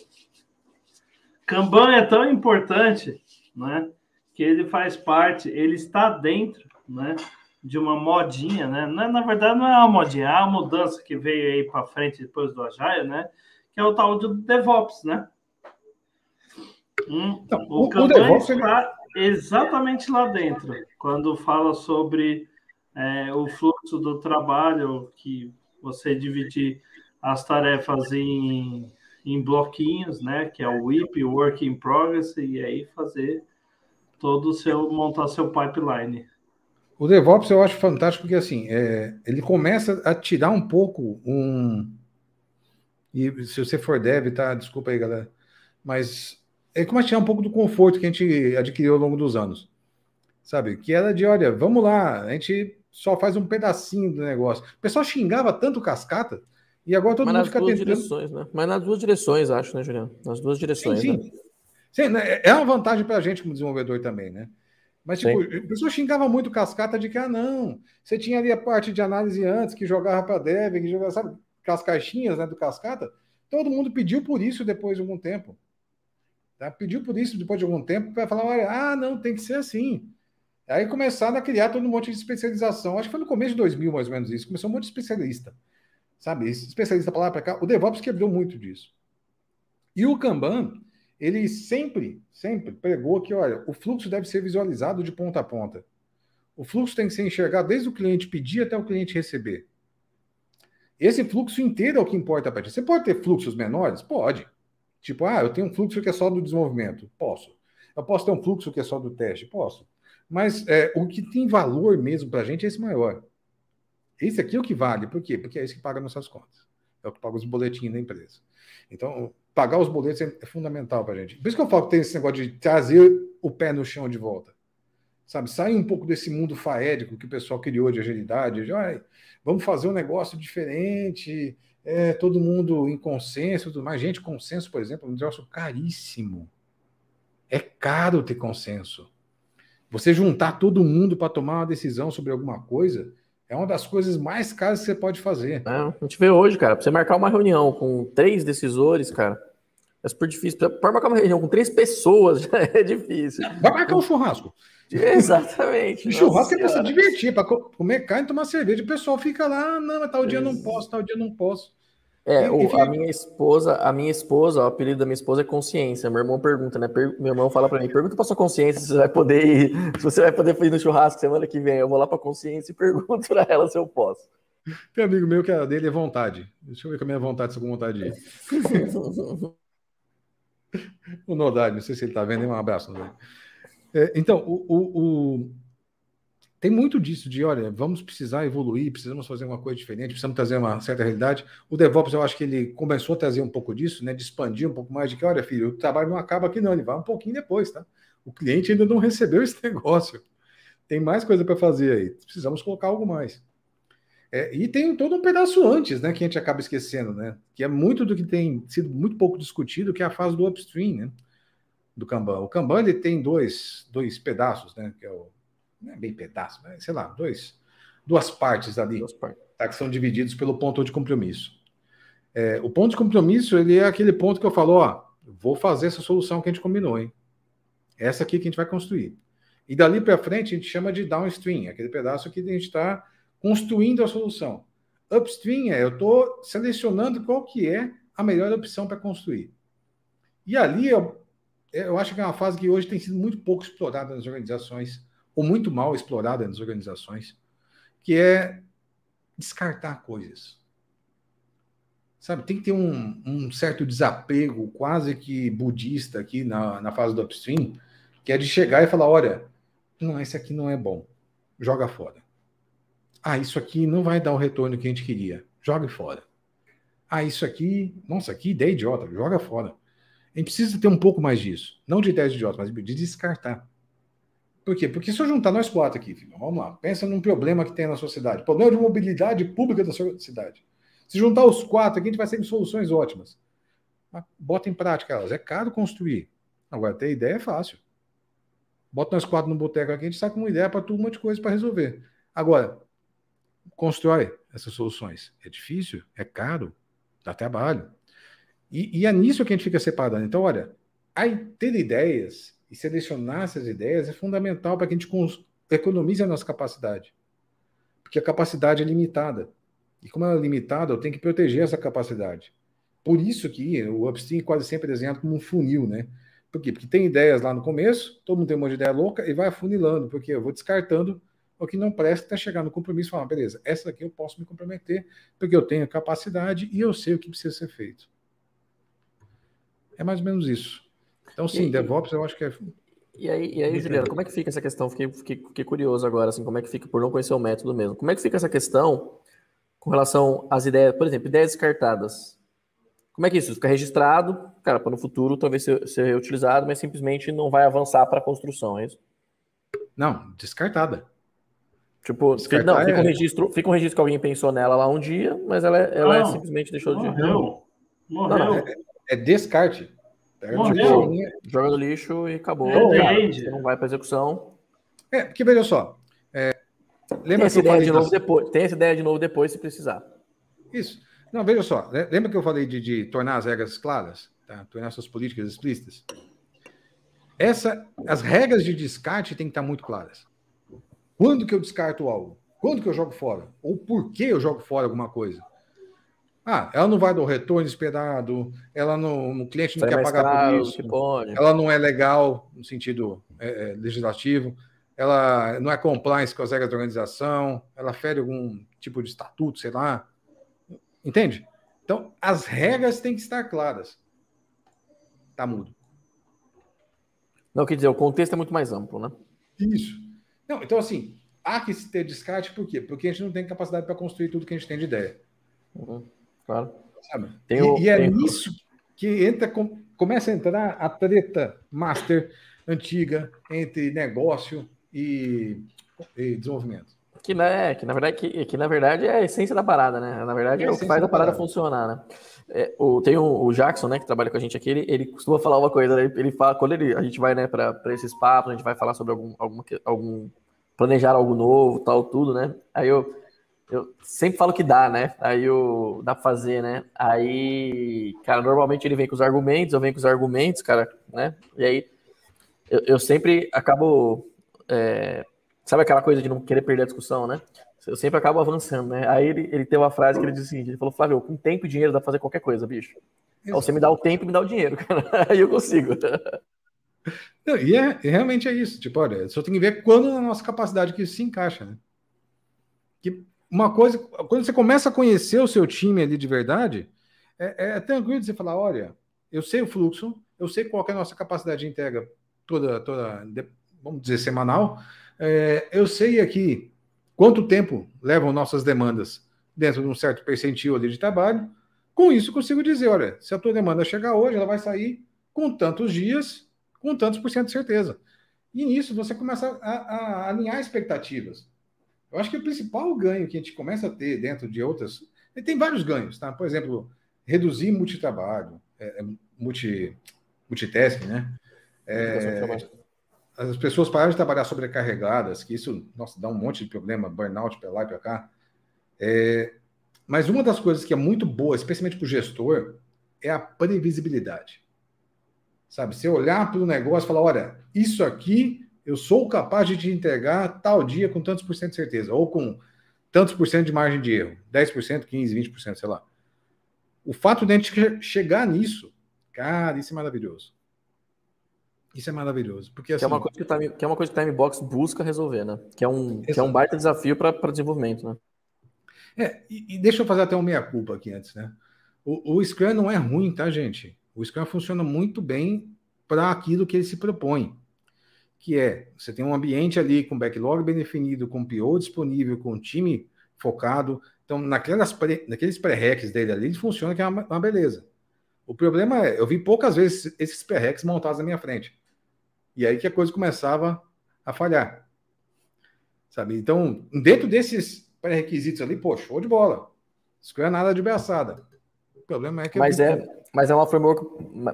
Kanban é tão importante, né? Que ele faz parte, ele está dentro, né? De uma modinha, né? Na, na verdade, não é uma modinha, é uma mudança que veio aí para frente depois do Agile, né? Que é o tal do DevOps, né? Hum, então, o, o Kanban DevOps, está exatamente lá dentro, quando fala sobre é, o fluxo do trabalho, que você dividir as tarefas em em bloquinhos, né? Que é o WIP, Work in Progress, e aí fazer todo o seu, montar seu pipeline. O DevOps eu acho fantástico porque assim, é, ele começa a tirar um pouco um. E se você for dev, tá? Desculpa aí, galera. Mas ele começa a tirar um pouco do conforto que a gente adquiriu ao longo dos anos. Sabe? Que era de, olha, vamos lá, a gente só faz um pedacinho do negócio. O pessoal xingava tanto cascata e agora todo Mas mundo fica tentando... direções, né? Mas nas duas direções, acho, né, Juliano? Nas duas direções. Sim, sim. Né? sim né? é uma vantagem para a gente como desenvolvedor também, né? Mas, tipo, sim. a pessoa xingava muito cascata de que, ah, não, você tinha ali a parte de análise antes, que jogava para dev, que jogava, sabe, com as caixinhas né, do cascata. Todo mundo pediu por isso depois de algum tempo. Tá? Pediu por isso depois de algum tempo para falar, olha, ah, não, tem que ser assim. Aí começaram a criar todo um monte de especialização. Acho que foi no começo de 2000, mais ou menos, isso. Começou um monte de especialista sabe? Especialista para lá para cá, o DevOps quebrou muito disso. E o Kanban, ele sempre, sempre pregou que, olha, o fluxo deve ser visualizado de ponta a ponta. O fluxo tem que ser enxergado desde o cliente pedir até o cliente receber. Esse fluxo inteiro é o que importa para ti. Você pode ter fluxos menores? Pode. Tipo, ah, eu tenho um fluxo que é só do desenvolvimento. Posso. Eu posso ter um fluxo que é só do teste? Posso. Mas é, o que tem valor mesmo para a gente é esse maior. Esse aqui é o que vale. Por quê? Porque é isso que paga nossas contas. É o que paga os boletins da empresa. Então, pagar os boletos é, fundamental para a gente. Por isso que eu falo que tem esse negócio de trazer o pé no chão de volta. Sabe, sair um pouco desse mundo faédico que o pessoal criou de agilidade. De, vamos fazer um negócio diferente, é, todo mundo em consenso, tudo mais. Gente, consenso, por exemplo, é um negócio caríssimo. É caro ter consenso. Você juntar todo mundo para tomar uma decisão sobre alguma coisa é uma das coisas mais caras que você pode fazer. É, a gente vê hoje, cara, para você marcar uma reunião com três decisores, cara, é super difícil. Para marcar uma reunião com três pessoas já é difícil. Vai marcar um churrasco. Exatamente. churrasco é para se divertir, para comer carne e tomar cerveja. O pessoal fica lá, não, tal dia eu não posso, tal dia eu não posso. É, o, a minha esposa, a minha esposa, o apelido da minha esposa é consciência. Meu irmão pergunta, né? Per, meu irmão fala para mim, pergunta para sua consciência se você vai poder ir, se você vai poder ir no churrasco semana que vem. Eu vou lá para consciência e pergunto para ela se eu posso. Tem um amigo meu que a dele é vontade. Deixa eu ver com a minha vontade, se eu com vontade de ir. o Nodade, não sei se ele está vendo, um abraço. É, então, o, o, o, tem muito disso de, olha, vamos precisar evoluir, precisamos fazer uma coisa diferente, precisamos trazer uma certa realidade. O DevOps, eu acho que ele começou a trazer um pouco disso, né, de expandir um pouco mais, de que, olha, filho, o trabalho não acaba aqui não, ele vai um pouquinho depois, tá? O cliente ainda não recebeu esse negócio. Tem mais coisa para fazer aí. Precisamos colocar algo mais. É, e tem todo um pedaço antes, né, que a gente acaba esquecendo, né? Que é muito do que tem sido muito pouco discutido, que é a fase do upstream, né? Do Kanban. O Kanban ele tem dois, dois pedaços, né? Que é o não é bem pedaço, mas sei lá, dois, duas partes ali, duas partes. Tá, que são divididos pelo ponto de compromisso. É, o ponto de compromisso ele é aquele ponto que eu falo, ó, vou fazer essa solução que a gente combinou, hein? Essa aqui que a gente vai construir. E dali para frente a gente chama de downstream, aquele pedaço que a gente está construindo a solução. Upstream é eu estou selecionando qual que é a melhor opção para construir. E ali eu, eu acho que é uma fase que hoje tem sido muito pouco explorada nas organizações, ou muito mal explorada nas organizações, que é descartar coisas. Sabe, tem que ter um, um certo desapego quase que budista aqui na, na fase do upstream, que é de chegar e falar: olha, não, esse aqui não é bom, joga fora. Ah, isso aqui não vai dar o retorno que a gente queria, joga fora. Ah, isso aqui, nossa, que ideia idiota, joga fora. A gente precisa ter um pouco mais disso, não de ideias idiotas, mas de descartar. Por quê? Porque se eu juntar nós quatro aqui, filho, vamos lá, pensa num problema que tem na sociedade, problema de mobilidade pública da cidade. Se juntar os quatro aqui, a gente vai ter soluções ótimas. Bota em prática elas. É caro construir. Agora, ter ideia é fácil. Bota nós quatro no boteco aqui, a gente sai com uma ideia para tudo, um monte de coisa para resolver. Agora, constrói essas soluções. É difícil, é caro, dá trabalho. E, e é nisso que a gente fica separando. Então, olha, aí ter ideias e selecionar essas ideias é fundamental para que a gente economize a nossa capacidade. Porque a capacidade é limitada. E como ela é limitada, eu tenho que proteger essa capacidade. Por isso que o upstream quase sempre é desenhado como um funil, né? Por quê? Porque tem ideias lá no começo, todo mundo tem uma ideia louca e vai afunilando, porque eu vou descartando o que não presta até chegar no compromisso e falar, beleza, essa aqui eu posso me comprometer, porque eu tenho capacidade e eu sei o que precisa ser feito. É mais ou menos isso. Então, sim, e, DevOps eu acho que é. E aí, e aí Juliana, como é que fica essa questão? Fiquei, fiquei, fiquei, curioso agora, assim, como é que fica, por não conhecer o método mesmo. Como é que fica essa questão com relação às ideias, por exemplo, ideias descartadas? Como é que isso fica registrado, cara, para no futuro talvez ser, ser utilizado, mas simplesmente não vai avançar para a construção, é isso? Não, descartada. Tipo, Descartar não, fica um, é- registro, fica um registro que alguém pensou nela lá um dia, mas ela, é, ela é não, simplesmente deixou morreu, de. Morreu. Morreu. Não, é, é descarte. Morreu. Tipo, joga no lixo e acabou. É, Você não vai para execução. É, porque veja só. É, lembra tem essa ideia de novo depois. Tem essa ideia de novo depois se precisar. Isso. Não, veja só. Lembra que eu falei de, de tornar as regras claras? Tá? Tornar suas políticas explícitas? Essa, as regras de descarte têm que estar muito claras. Quando que eu descarto algo? Quando que eu jogo fora? Ou por que eu jogo fora alguma coisa? Ah, ela não vai dar o retorno esperado, ela não, o cliente não quer pagar caro, por isso, ela não é legal no sentido é, é, legislativo, ela não é compliance com as regras da organização, ela fere algum tipo de estatuto, sei lá. Entende? Então, as regras têm que estar claras. Tá mudo. Não, quer dizer, o contexto é muito mais amplo, né? Isso. Não, então, assim, há que se ter descarte, por quê? Porque a gente não tem capacidade para construir tudo que a gente tem de ideia. Uhum. Claro. E, o, e, é tem... nisso que entra, começa a entrar a treta master antiga entre negócio e, e desenvolvimento. Que, né, que, na verdade, que, que, na verdade é a essência da parada, né? Na verdade é, é o que faz a parada, parada. funcionar, né? É, o, tem o, o, Jackson, né, que trabalha com a gente aqui, ele, ele costuma falar uma coisa, né? ele fala, quando ele, a gente vai, né, para esses papos, a gente vai falar sobre algum, algum, algum planejar algo novo, tal, tudo, né? Aí eu, eu sempre falo que dá, né? Aí eu, dá pra fazer, né? Aí, cara, normalmente ele vem com os argumentos, eu venho com os argumentos, cara, né? E aí eu, eu sempre acabo. É, sabe aquela coisa de não querer perder a discussão, né? Eu sempre acabo avançando, né? Aí ele, ele tem uma frase que ele disse assim: ele falou, Flávio, com tempo e dinheiro dá pra fazer qualquer coisa, bicho. Então, você me dá o tempo e me dá o dinheiro, cara. Aí eu consigo. Não, e é, realmente é isso. Tipo, olha, só tem que ver quando a nossa capacidade que isso se encaixa, né? Que uma coisa, quando você começa a conhecer o seu time ali de verdade, é, é tranquilo de você falar: olha, eu sei o fluxo, eu sei qual é a nossa capacidade de entrega toda, toda vamos dizer, semanal, é, eu sei aqui quanto tempo levam nossas demandas dentro de um certo percentil ali de trabalho. Com isso, consigo dizer: olha, se a tua demanda chegar hoje, ela vai sair com tantos dias, com tantos por cento de certeza. E nisso você começa a, a alinhar expectativas. Eu acho que o principal ganho que a gente começa a ter dentro de outras. Tem vários ganhos, tá? Por exemplo, reduzir multitrabalho, é, é multi, multitasking, né? É, as pessoas pararam de trabalhar sobrecarregadas, que isso, nossa, dá um monte de problema, burnout para lá e para cá. É, mas uma das coisas que é muito boa, especialmente para o gestor, é a previsibilidade. Sabe, você olhar para o negócio e falar: olha, isso aqui eu sou capaz de te entregar tal dia com tantos por cento de certeza, ou com tantos por cento de margem de erro, 10%, 15%, 20%, sei lá. O fato de a gente chegar nisso, cara, isso é maravilhoso. Isso é maravilhoso. Porque, assim, que, é uma assim coisa que, time, que é uma coisa que o Timebox busca resolver, né? Que é um, que é um baita desafio para desenvolvimento, né? É, e, e, deixa eu fazer até uma meia-culpa aqui antes, né? O, o Scrum não é ruim, tá, gente? O Scrum funciona muito bem para aquilo que ele se propõe. Que é, você tem um ambiente ali com backlog bem definido, com PO disponível, com time focado. Então, naquelas pré, naqueles pré-recs dele ali, ele funciona que é uma, uma beleza. O problema é, eu vi poucas vezes esses pré-recs montados na minha frente. E aí que a coisa começava a falhar. Sabe? Então, dentro desses pré-requisitos ali, pô, show de bola. Isso não é nada de beçada. Problema é que. Mas, é, mas é uma framework,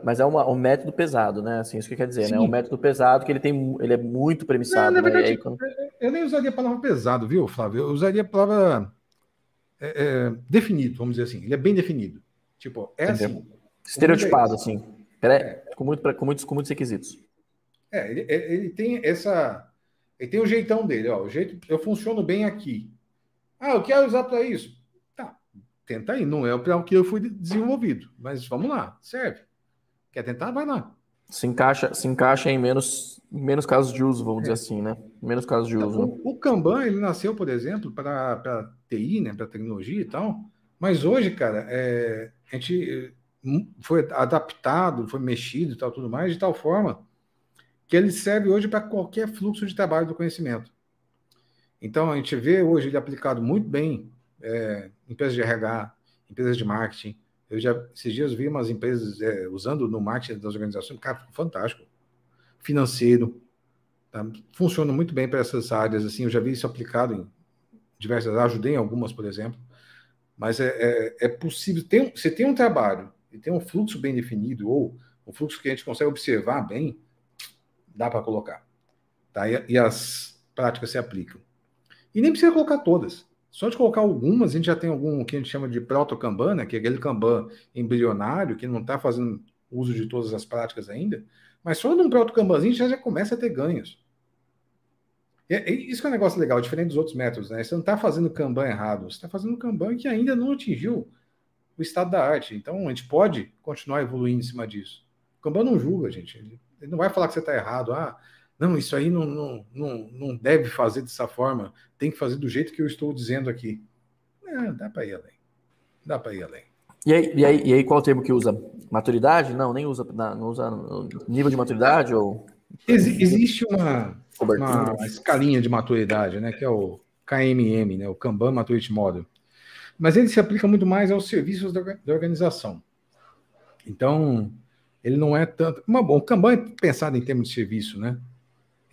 mas é uma, um método pesado, né? Assim, isso que quer dizer, Sim. né? Um método pesado que ele tem, ele é muito premissado. Não, né? verdade, quando... Eu nem usaria a palavra pesado, viu, Flávio? Eu usaria a palavra é, é, definido, vamos dizer assim. Ele é bem definido. Tipo, é Entendeu? assim. Estereotipado, assim. É. Com, muito, com, muitos, com muitos requisitos. É, ele, ele tem essa. Ele tem o jeitão dele, ó. O jeito, eu funciono bem aqui. Ah, eu quero usar para isso. Tenta aí. Não é para o que eu fui desenvolvido, mas vamos lá, serve. Quer tentar? Vai lá. Se encaixa, se encaixa em menos, menos casos de uso, vamos é. dizer assim, né? Menos casos de uso. O, o Kanban, ele nasceu, por exemplo, para TI, né? Para tecnologia e tal. Mas hoje, cara, é, a gente hum, foi adaptado, foi mexido e tal, tudo mais, de tal forma que ele serve hoje para qualquer fluxo de trabalho do conhecimento. Então, a gente vê hoje ele aplicado muito bem é, empresas de RH, empresas de marketing. Eu já, esses dias, vi umas empresas é, usando no marketing das organizações, cara, fantástico. Financeiro, tá? funciona muito bem para essas áreas. Assim, eu já vi isso aplicado em diversas, ajudei em algumas, por exemplo. Mas é, é, é possível, tem, você tem um trabalho e tem um fluxo bem definido, ou um fluxo que a gente consegue observar bem, dá para colocar. Tá? E, e, as práticas se aplicam. E nem precisa colocar todas. Só de colocar algumas, a gente já tem algum que a gente chama de proto-Kanban, né? que é aquele Kanban embrionário, que não está fazendo uso de todas as práticas ainda, mas só num proto-Kanbanzinho já, já começa a ter ganhos. E, e, isso que é um negócio legal, diferente dos outros métodos, né? Você não está fazendo Kanban errado, você está fazendo Kanban que ainda não atingiu o estado da arte. Então, a gente pode continuar evoluindo em cima disso. O Kanban não julga, gente. Ele não vai falar que você está errado. Ah, não, isso aí não, não, não, não deve fazer dessa forma. Tem que fazer do jeito que eu estou dizendo aqui. Não, dá para ir além. Dá para ir além. E aí, e, aí, e aí, qual o termo que usa? Maturidade? Não, nem usa. Não usa nível de maturidade? ou Ex Existe uma, uma escalinha de maturidade, né? Que é o KMM, né? O Kanban Maturity Model. Mas ele se aplica muito mais aos serviços da, da organização. Então, ele não é tanto. Uma, bom, o Kanban é pensado em termos de serviço, né?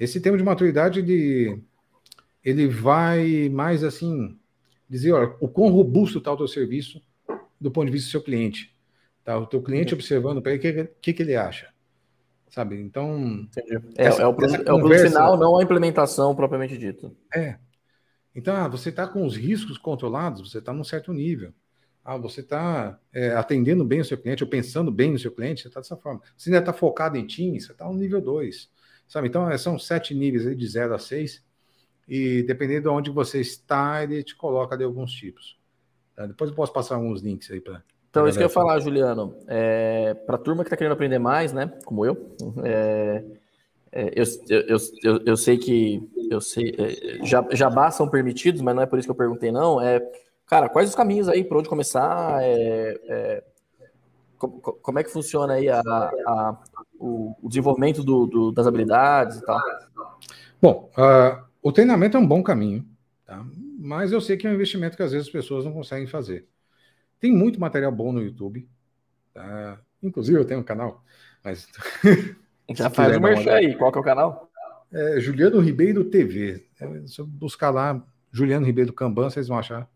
Esse termo de maturidade, ele, ele vai mais assim, dizer, olha, o quão robusto está o teu serviço do ponto de vista do seu cliente. Tá? O teu cliente observando para ele, o que, que, que ele acha? Sabe? Então. É, essa, é, o produto, é o produto final, não a implementação propriamente dita. É. Então, ah, você está com os riscos controlados, você está num certo nível. Ah, você está é, atendendo bem o seu cliente, ou pensando bem no seu cliente, você está dessa forma. Você ainda está focado em time, você está no nível 2. Sabe? Então, é, são sete níveis aí, de 0 a 6. E dependendo de onde você está, ele te coloca de alguns tipos. Tá? Depois eu posso passar alguns links aí para. Então, isso que eu ia falar, Juliano. É, para a turma que está querendo aprender mais, né? Como eu, é, é, eu, eu, eu, eu, sei que eu sei, é, já, já são permitidos, mas não é por isso que eu perguntei, não. É Cara, quais os caminhos aí por onde começar? É, é, como, como, é que funciona aí a, a, o, o, desenvolvimento do, do, das habilidades e tal? Bom, uh, o treinamento é um bom caminho, tá? mas eu sei que é um investimento que às vezes as pessoas não conseguem fazer. Tem muito material bom no YouTube, tá? inclusive eu tenho um canal, mas. Já faz o merchan aí, qual que é o canal? É Juliano Ribeiro TV. É, se eu buscar lá, Juliano Ribeiro Camban, vocês vão achar.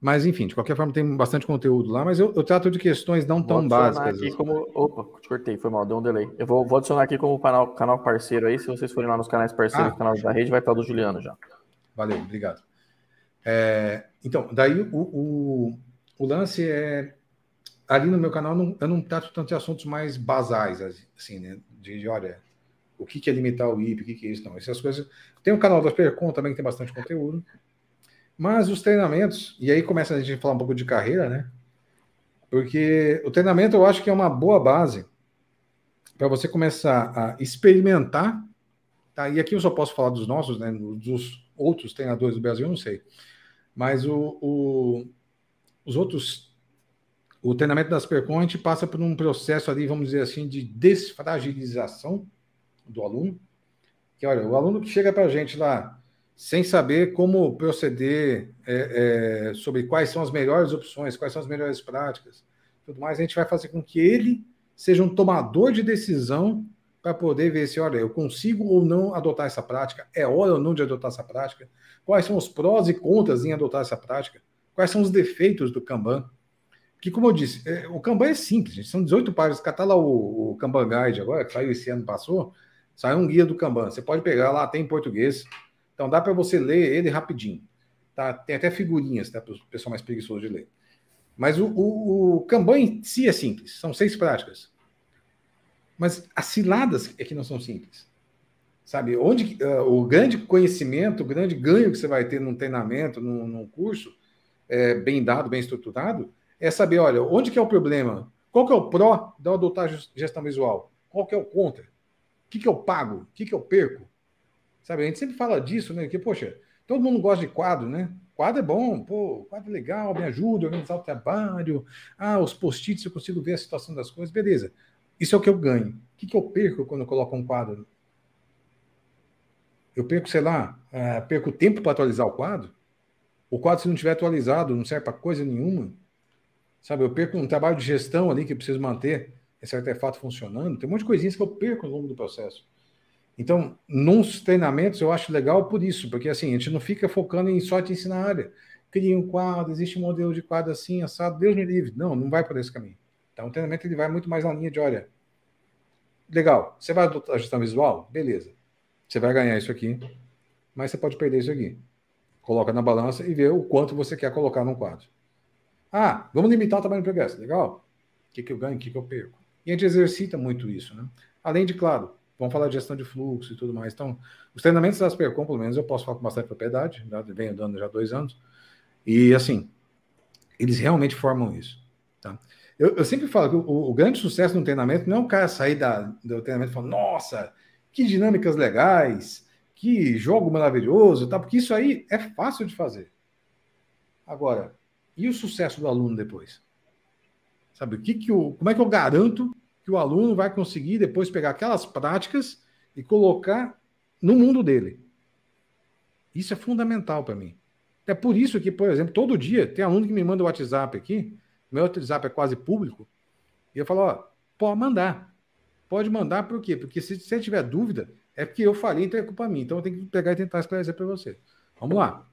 Mas, enfim, de qualquer forma, tem bastante conteúdo lá, mas eu, eu trato de questões não vou tão básicas. Aqui como... Opa, te cortei, foi mal, deu um delay. Eu vou, vou adicionar aqui como canal, canal parceiro aí. Se vocês forem lá nos canais parceiros ah, do canal da rede, vai estar do Juliano já. Valeu, obrigado. É, então, daí o, o, o, lance é. Ali no meu canal, não, eu não trato tanto de assuntos mais basais, assim, né? De, de olha, o que, que é limitar o IP, o que, que é isso, não. Essas coisas. Tem o canal da Percon também, que tem bastante conteúdo. Mas os treinamentos, e aí começa a gente falar um pouco de carreira, né? Porque o treinamento eu acho que é uma boa base para você começar a experimentar. Tá? E aqui eu só posso falar dos nossos, né? Dos outros treinadores do Brasil, eu não sei. Mas o, o os outros. O treinamento das Percont passa por um processo ali, vamos dizer assim, de desfragilização do aluno. Que olha, o aluno que chega para a gente lá sem saber como proceder é, é, sobre quais são as melhores opções, quais são as melhores práticas, tudo mais, a gente vai fazer com que ele seja um tomador de decisão para poder ver se, olha, eu consigo ou não adotar essa prática, é hora ou não de adotar essa prática, quais são os prós e contras em adotar essa prática, quais são os defeitos do Kanban. Que, como eu disse, é, o Kanban é simples, gente, são 18 páginas. Catar lá o, o Kanban Guide agora, que saiu esse ano, passou, saiu um guia do Kanban. Você pode pegar lá, tem em português. Então dá para você ler ele rapidinho. Tá? Tem até figurinhas, tá? Para o pessoal mais preguiçoso de ler. Mas o, o, o Kanban em si é simples, são seis práticas. Mas as ciladas é que não são simples. Sabe, onde uh, o grande conhecimento, o grande ganho que você vai ter num treinamento, num, num curso, é, bem dado, bem estruturado, é saber, olha, onde que é o problema? Qual que é o pró da adotar gestão visual? Qual que é o contra? O que, que eu pago? O que, que eu perco? Sabe, a gente sempre fala disso, né? Que, poxa, todo mundo gosta de quadro, né? Quadro é bom, pô, quadro é legal, me ajuda a organizar o trabalho. Ah, os post-its eu consigo ver a situação das coisas, beleza. Isso é o que eu ganho. O que, que eu perco quando eu coloco um quadro? Eu perco, sei lá, uh, perco tempo para atualizar o quadro. O quadro, se não tiver atualizado, não serve para coisa nenhuma. Sabe, eu perco um trabalho de gestão ali que eu preciso manter esse artefato funcionando. Tem um monte de coisinhas que eu perco ao longo do processo. Então, nos treinamentos eu acho legal por isso, porque assim, a gente não fica focando em só te ensinar a área. Cria um quadro, existe um modelo de quadro assim, assado, Deus me livre. Não, não vai por esse caminho. Então, o treinamento ele vai muito mais na linha de, olha, legal, você vai adotar gestão visual? Beleza. Você vai ganhar isso aqui, mas você pode perder isso aqui. Coloca na balança e vê o quanto você quer colocar num quadro. Ah, vamos limitar o tamanho do progresso. Legal. O que, que eu ganho, o que, que eu perco? E a gente exercita muito isso, né? Além de, claro, Vamos falar de gestão de fluxo e tudo mais. Então, os treinamentos das Percom, pelo menos, eu posso falar com bastante propriedade, já venho dando já dois anos. E, assim, eles realmente formam isso. Tá? Eu, eu sempre falo que o, o, grande sucesso no treinamento não é o cara sair da, do treinamento e falar, nossa, que dinâmicas legais, que jogo maravilhoso, tá? porque isso aí é fácil de fazer. Agora, e o sucesso do aluno depois? Sabe, o que que o, como é que eu garanto que o aluno vai conseguir depois pegar aquelas práticas e colocar no mundo dele. Isso é fundamental para mim. É por isso que, por exemplo, todo dia tem aluno que me manda o WhatsApp aqui, meu WhatsApp é quase público, e eu falo, ó, pode mandar. Pode mandar por quê? Porque se você tiver dúvida, é porque eu falei, então é culpa minha. Então eu tenho que pegar e tentar esclarecer para você. Vamos lá.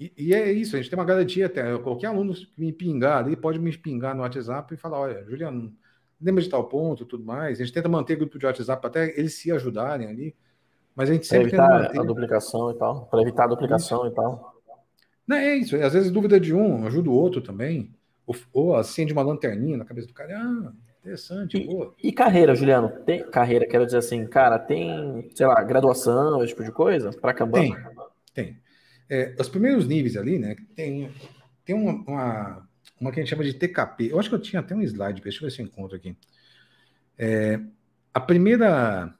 E, e, é isso, a gente tem uma garantia até. Qualquer aluno que me pingar ali pode me pingar no WhatsApp e falar: olha, Juliano, lembra de tal ponto tudo mais. A gente tenta manter grupo de WhatsApp até eles se ajudarem ali. Mas a gente sempre pra evitar manter... a duplicação e tal. Para evitar a duplicação isso. e tal. Não, é isso. Às vezes dúvida de um ajuda o outro também. Ou, ou acende uma lanterninha na cabeça do cara. Ah, interessante. E, e, carreira, Juliano? Tem carreira, quero dizer assim, cara, tem, sei lá, graduação, esse tipo de coisa? Para Kanban? Tem, tem. É, os primeiros níveis ali, né? Tem, tem uma, uma uma que a gente chama de TKP. Eu acho que eu tinha até um slide, deixa eu ver se eu encontro aqui. É, a primeira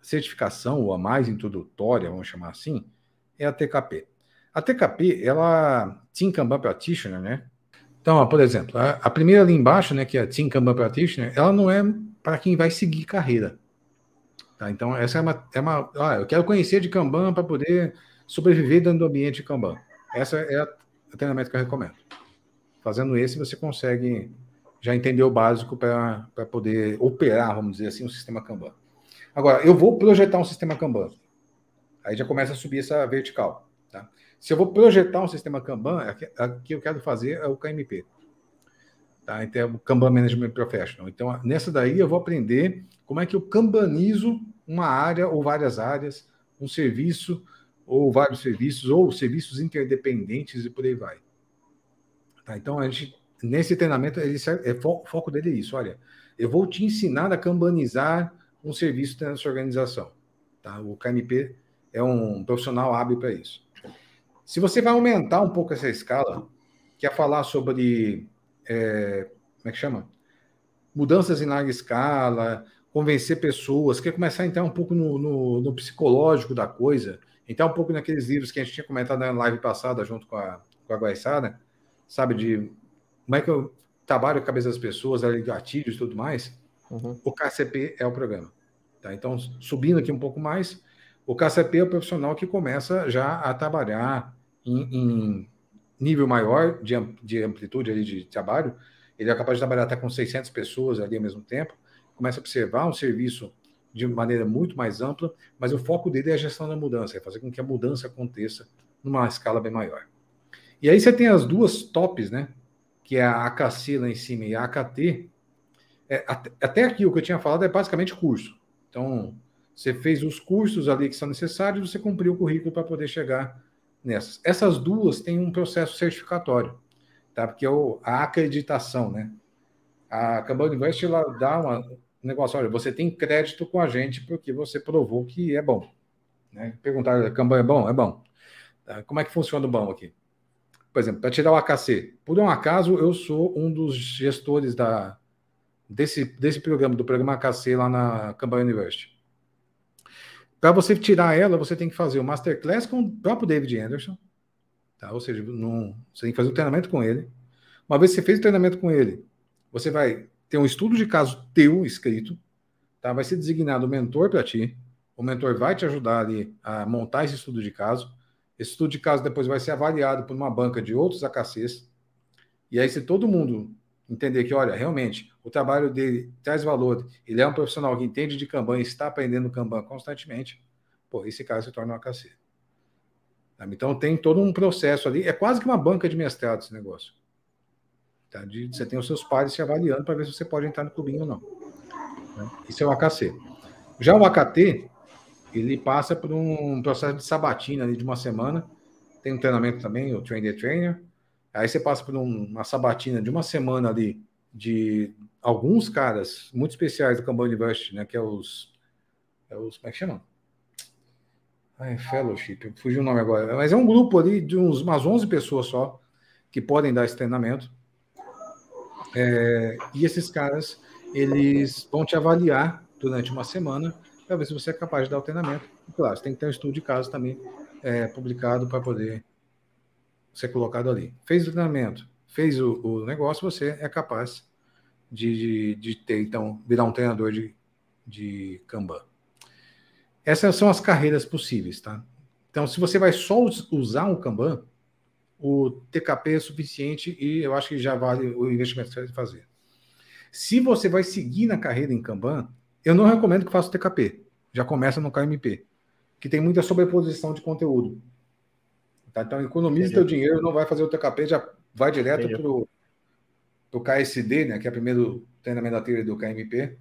certificação, ou a mais introdutória, vamos chamar assim, é a TKP. A TKP, ela, Team Kanban Practitioner, né? Então, ó, por exemplo, a, a, primeira ali embaixo, né, que é a Team Kanban Practitioner, ela não é para quem vai seguir carreira. Tá? Então, essa é uma. É uma ah, eu quero conhecer de Kanban para poder sobreviver dentro do ambiente de Kanban. Essa é o treinamento que eu recomendo. Fazendo esse, você consegue já entender o básico para poder operar, vamos dizer assim, um sistema Kanban. Agora, eu vou projetar um sistema Kanban. Aí já começa a subir essa vertical. Tá? Se eu vou projetar um sistema Kanban, o que eu quero fazer é o KMP. Tá? Então, é o Kanban Management Professional. Então, nessa daí eu vou aprender como é que eu kanbanizo uma área ou várias áreas, um serviço ou vários serviços, ou serviços interdependentes e por aí vai. Tá? Então, a gente, nesse treinamento, ele, é, o foco dele é isso. Olha, eu vou te ensinar a kanbanizar um serviço da sua organização. Tá? O KMP é um profissional hábil para isso. Se você vai aumentar um pouco essa escala, quer falar sobre, é, como é que chama? Mudanças em larga escala, convencer pessoas, quer começar a entrar um pouco no, no, no psicológico da coisa, entrar um pouco naqueles livros que a gente tinha comentado na live passada junto com a, com a Guaiçada, sabe, de como é que eu trabalho a cabeça das pessoas, gatilhos e tudo mais, uhum. o KCP é o programa. Tá? Então, subindo aqui um pouco mais, o KCP é o profissional que começa já a trabalhar em, em nível maior de, de amplitude ali de trabalho, ele é capaz de trabalhar até com 600 pessoas ali ao mesmo tempo, começa a observar um serviço de maneira muito mais ampla, mas o foco dele é a gestão da mudança, é fazer com que a mudança aconteça numa escala bem maior. E aí você tem as duas tops, né? Que é a AKC lá em cima e a AKT. É, até aqui o que eu tinha falado é basicamente curso. Então, você fez os cursos ali que são necessários, você cumpriu o currículo para poder chegar nessas. Essas duas têm um processo certificatório, tá? Porque é a acreditação, né? A Kanban Invest ela dá uma, um negócio, olha, você tem crédito com a gente porque você provou que é bom. Né? Perguntaram, Kanban é bom? É bom. Tá? Como é que funciona o bom aqui? Por exemplo, para tirar o AKC. Por um acaso, eu sou um dos gestores da, desse, desse programa, do programa AKC lá na Kanban University. Para você tirar ela, você tem que fazer o masterclass com o próprio David Anderson. Tá? Ou seja, num, você tem que fazer o treinamento com ele. Uma vez que você fez o treinamento com ele, você vai ter um estudo de caso teu escrito, tá? Vai ser designado um mentor para ti. O mentor vai te ajudar ali a montar esse estudo de caso. Esse estudo de caso depois vai ser avaliado por uma banca de outros AKCs. E aí, se todo mundo entender que, olha, realmente, o trabalho dele traz valor, ele é um profissional que entende de Kanban e está aprendendo Kanban constantemente, pô, esse cara se torna um AKC. Então, tem todo um processo ali. É quase que uma banca de mestrado esse negócio. Tá? De, você tem os seus pares se avaliando para ver se você pode entrar no clubinho ou não. Né? Isso é o AKC. Já o AKT, ele passa por um processo de sabatina ali de uma semana. Tem um treinamento também, o Train the Trainer. Aí você passa por um, uma sabatina de uma semana ali de alguns caras muito especiais do Kanban University, né? Que é os. É os como é que chama? Ai, fellowship, fugiu o nome agora. Mas é um grupo ali de uns, umas 11 pessoas só que podem dar esse treinamento. É, e esses caras, eles vão te avaliar durante uma semana para ver se você é capaz de dar o treinamento. E, claro, você tem que ter um estudo de caso também é, publicado para poder ser colocado ali. Fez o treinamento, fez o, o negócio, você é capaz de, de, de, ter, então, virar um treinador de, de Kanban. Essas são as carreiras possíveis, tá? Então, se você vai só usar um Kanban, o TKP é suficiente e eu acho que já vale o investimento que você vai fazer. Se você vai seguir na carreira em Kanban, eu não recomendo que faça o TKP. Já começa no KMP, que tem muita sobreposição de conteúdo. Tá? Então, economize seu dinheiro, não vai fazer o TKP, já vai direto para o KSD, né, que é o primeiro treinamento da trilha do KMP,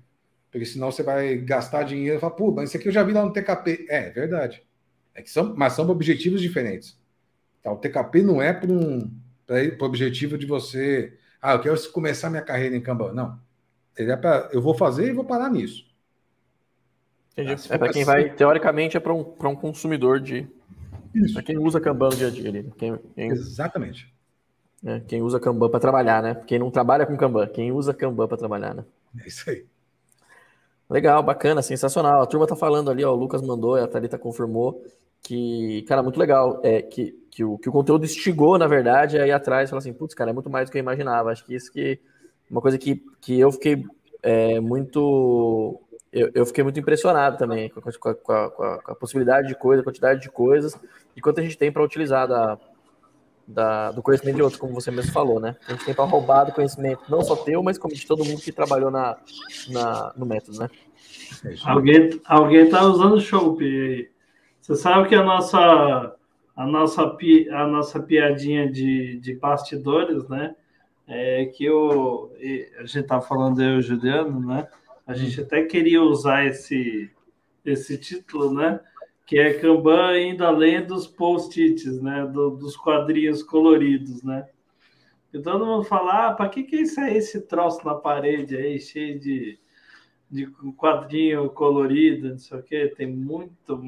porque senão você vai gastar dinheiro e falar, pô, mas isso aqui eu já vi lá no TKP. É, é verdade. É que são, mas são objetivos diferentes. Tá? O TKP não é para um o objetivo de você. Ah, eu quero começar minha carreira em Kanban. Não. Ele é para. Eu vou fazer e vou parar nisso. Entendi. Ah, é para quem assim... vai, teoricamente, é para um, um consumidor de. Para quem usa Kanban no dia a dia. Ali. Quem, quem... Exatamente. É, quem usa Kanban para trabalhar, né? Quem não trabalha com Kanban, quem usa Kanban para trabalhar, né? É isso aí. Legal, bacana, sensacional. A turma tá falando ali, ó, o Lucas mandou, a Thalita confirmou que, cara, muito legal, é que que o, que o conteúdo instigou, na verdade, aí atrás, falar assim, putz, cara, é muito mais do que eu imaginava. Acho que isso que uma coisa que, que eu fiquei é, muito eu, eu fiquei muito impressionado também com a, com, a, com, a, com a, possibilidade de coisa, quantidade de coisas e quanto a gente tem para utilizar da, da, do conhecimento de outros, como você mesmo falou, né? A gente tem para roubar do conhecimento não só teu, mas como de todo mundo que trabalhou na, na, no método, né? Alguém, alguém tá usando Shopee aí. Você sabe que a nossa, a nossa, a nossa piadinha de, de bastidores, né? É que o, a gente tá falando eu e o Juliano, né? A gente até queria usar esse, esse título, né? Que é Kanban indo além dos post-its, né? Do, dos quadrinhos coloridos, né? E todo mundo fala, ah, para que, que isso é esse troço na parede aí, cheio de, de quadrinho colorido, não sei o quê? Tem muito,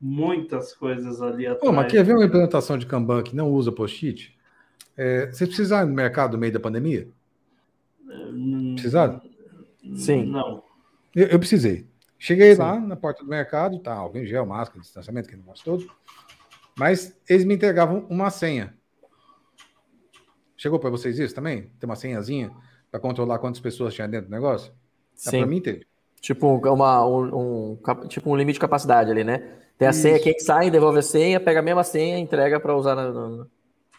muitas coisas ali atrás. Pô, mas quer ver uma implementação de Kanban que não usa post-it? É, você precisaram no mercado no meio da pandemia? Hum, precisaram? Sim. Não. Eu, eu precisei. Cheguei Sim. lá na porta do mercado, tá, alguém gel, máscara, distanciamento, que negócio todo. Mas eles me entregavam uma senha. Chegou para vocês isso também? Tem uma senhazinha para controlar quantas pessoas tinha dentro do negócio? Sim. Para mim teve. Tipo, uma, um, um, tipo um limite de capacidade ali, né? Tem a isso. senha, quem sai, devolve a senha, pega a mesma senha e entrega para usar na,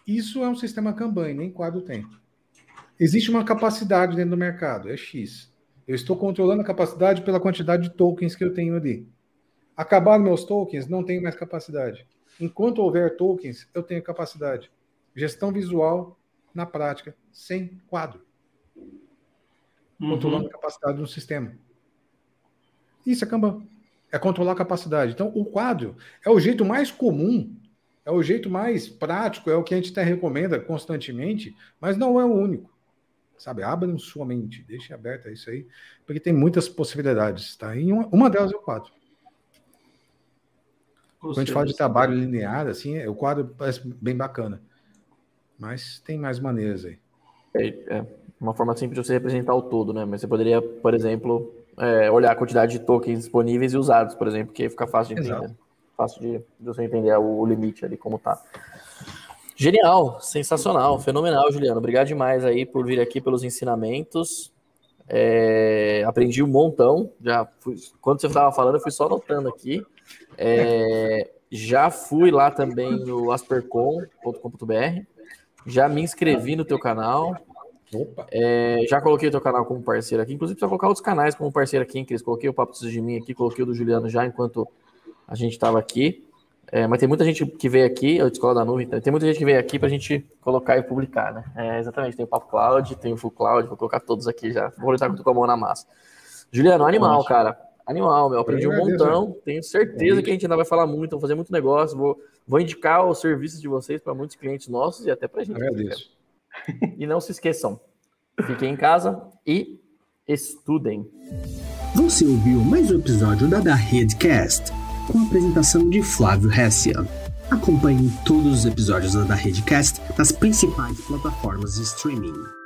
Isso é um sistema Kanban, nem quadro tem. Existe uma capacidade dentro do mercado, é X. Eu estou controlando a capacidade pela quantidade de tokens que eu tenho ali. Acabaram meus tokens, não tenho mais capacidade. Enquanto houver tokens, eu tenho capacidade. Gestão visual na prática, sem quadro. Uhum. Controlando a capacidade do sistema. Isso é Kanban. É controlar a capacidade. Então, o quadro é o jeito mais comum, é o jeito mais prático, é o que a gente até recomenda constantemente, mas não é o único sabe? Abram sua mente, deixe aberta isso aí, porque tem muitas possibilidades, tá? E uma, uma delas é o quadro. Quando a gente fala de trabalho linear, assim, o quadro parece bem bacana. Mas tem mais maneiras aí. É, é uma forma simples de você representar o todo, né? Mas você poderia, por exemplo, é, olhar a quantidade de tokens disponíveis e usados, por exemplo, que fica fácil de entender. Exato. Fácil de, de, você entender o, o limite ali, como tá. Genial, sensacional, fenomenal, Juliano. Obrigado demais aí por vir aqui pelos ensinamentos. É, aprendi um montão. Já fui, quando você estava falando, eu fui só anotando aqui. É, já fui lá também no aspercom.com.br. Já me inscrevi no teu canal. É, já coloquei o teu canal como parceiro aqui. Inclusive, precisa colocar outros canais como parceiro aqui, Cris. Coloquei o Papo de mim aqui, coloquei o do Juliano já enquanto a gente estava aqui. É, mas tem muita gente que veio aqui, a Escola da Nuvem, tem muita gente que veio aqui para a gente colocar e publicar, né? É, exatamente, tem o Papo Cloud, tem o Full Cloud, vou colocar todos aqui já. Vou estar com a mão na massa. Juliano, animal, cara. Animal, meu. Aprendi um montão. Tenho certeza que a gente ainda vai falar muito, vou fazer muito negócio. Vou, vou indicar os serviços de vocês para muitos clientes nossos e até para a gente. Agradeço. E não se esqueçam, fiquem em casa e estudem. Você ouviu mais um episódio da Da Redcast com a apresentação de Flávio Hessia. Acompanhe todos os episódios da Redcast nas principais plataformas de streaming.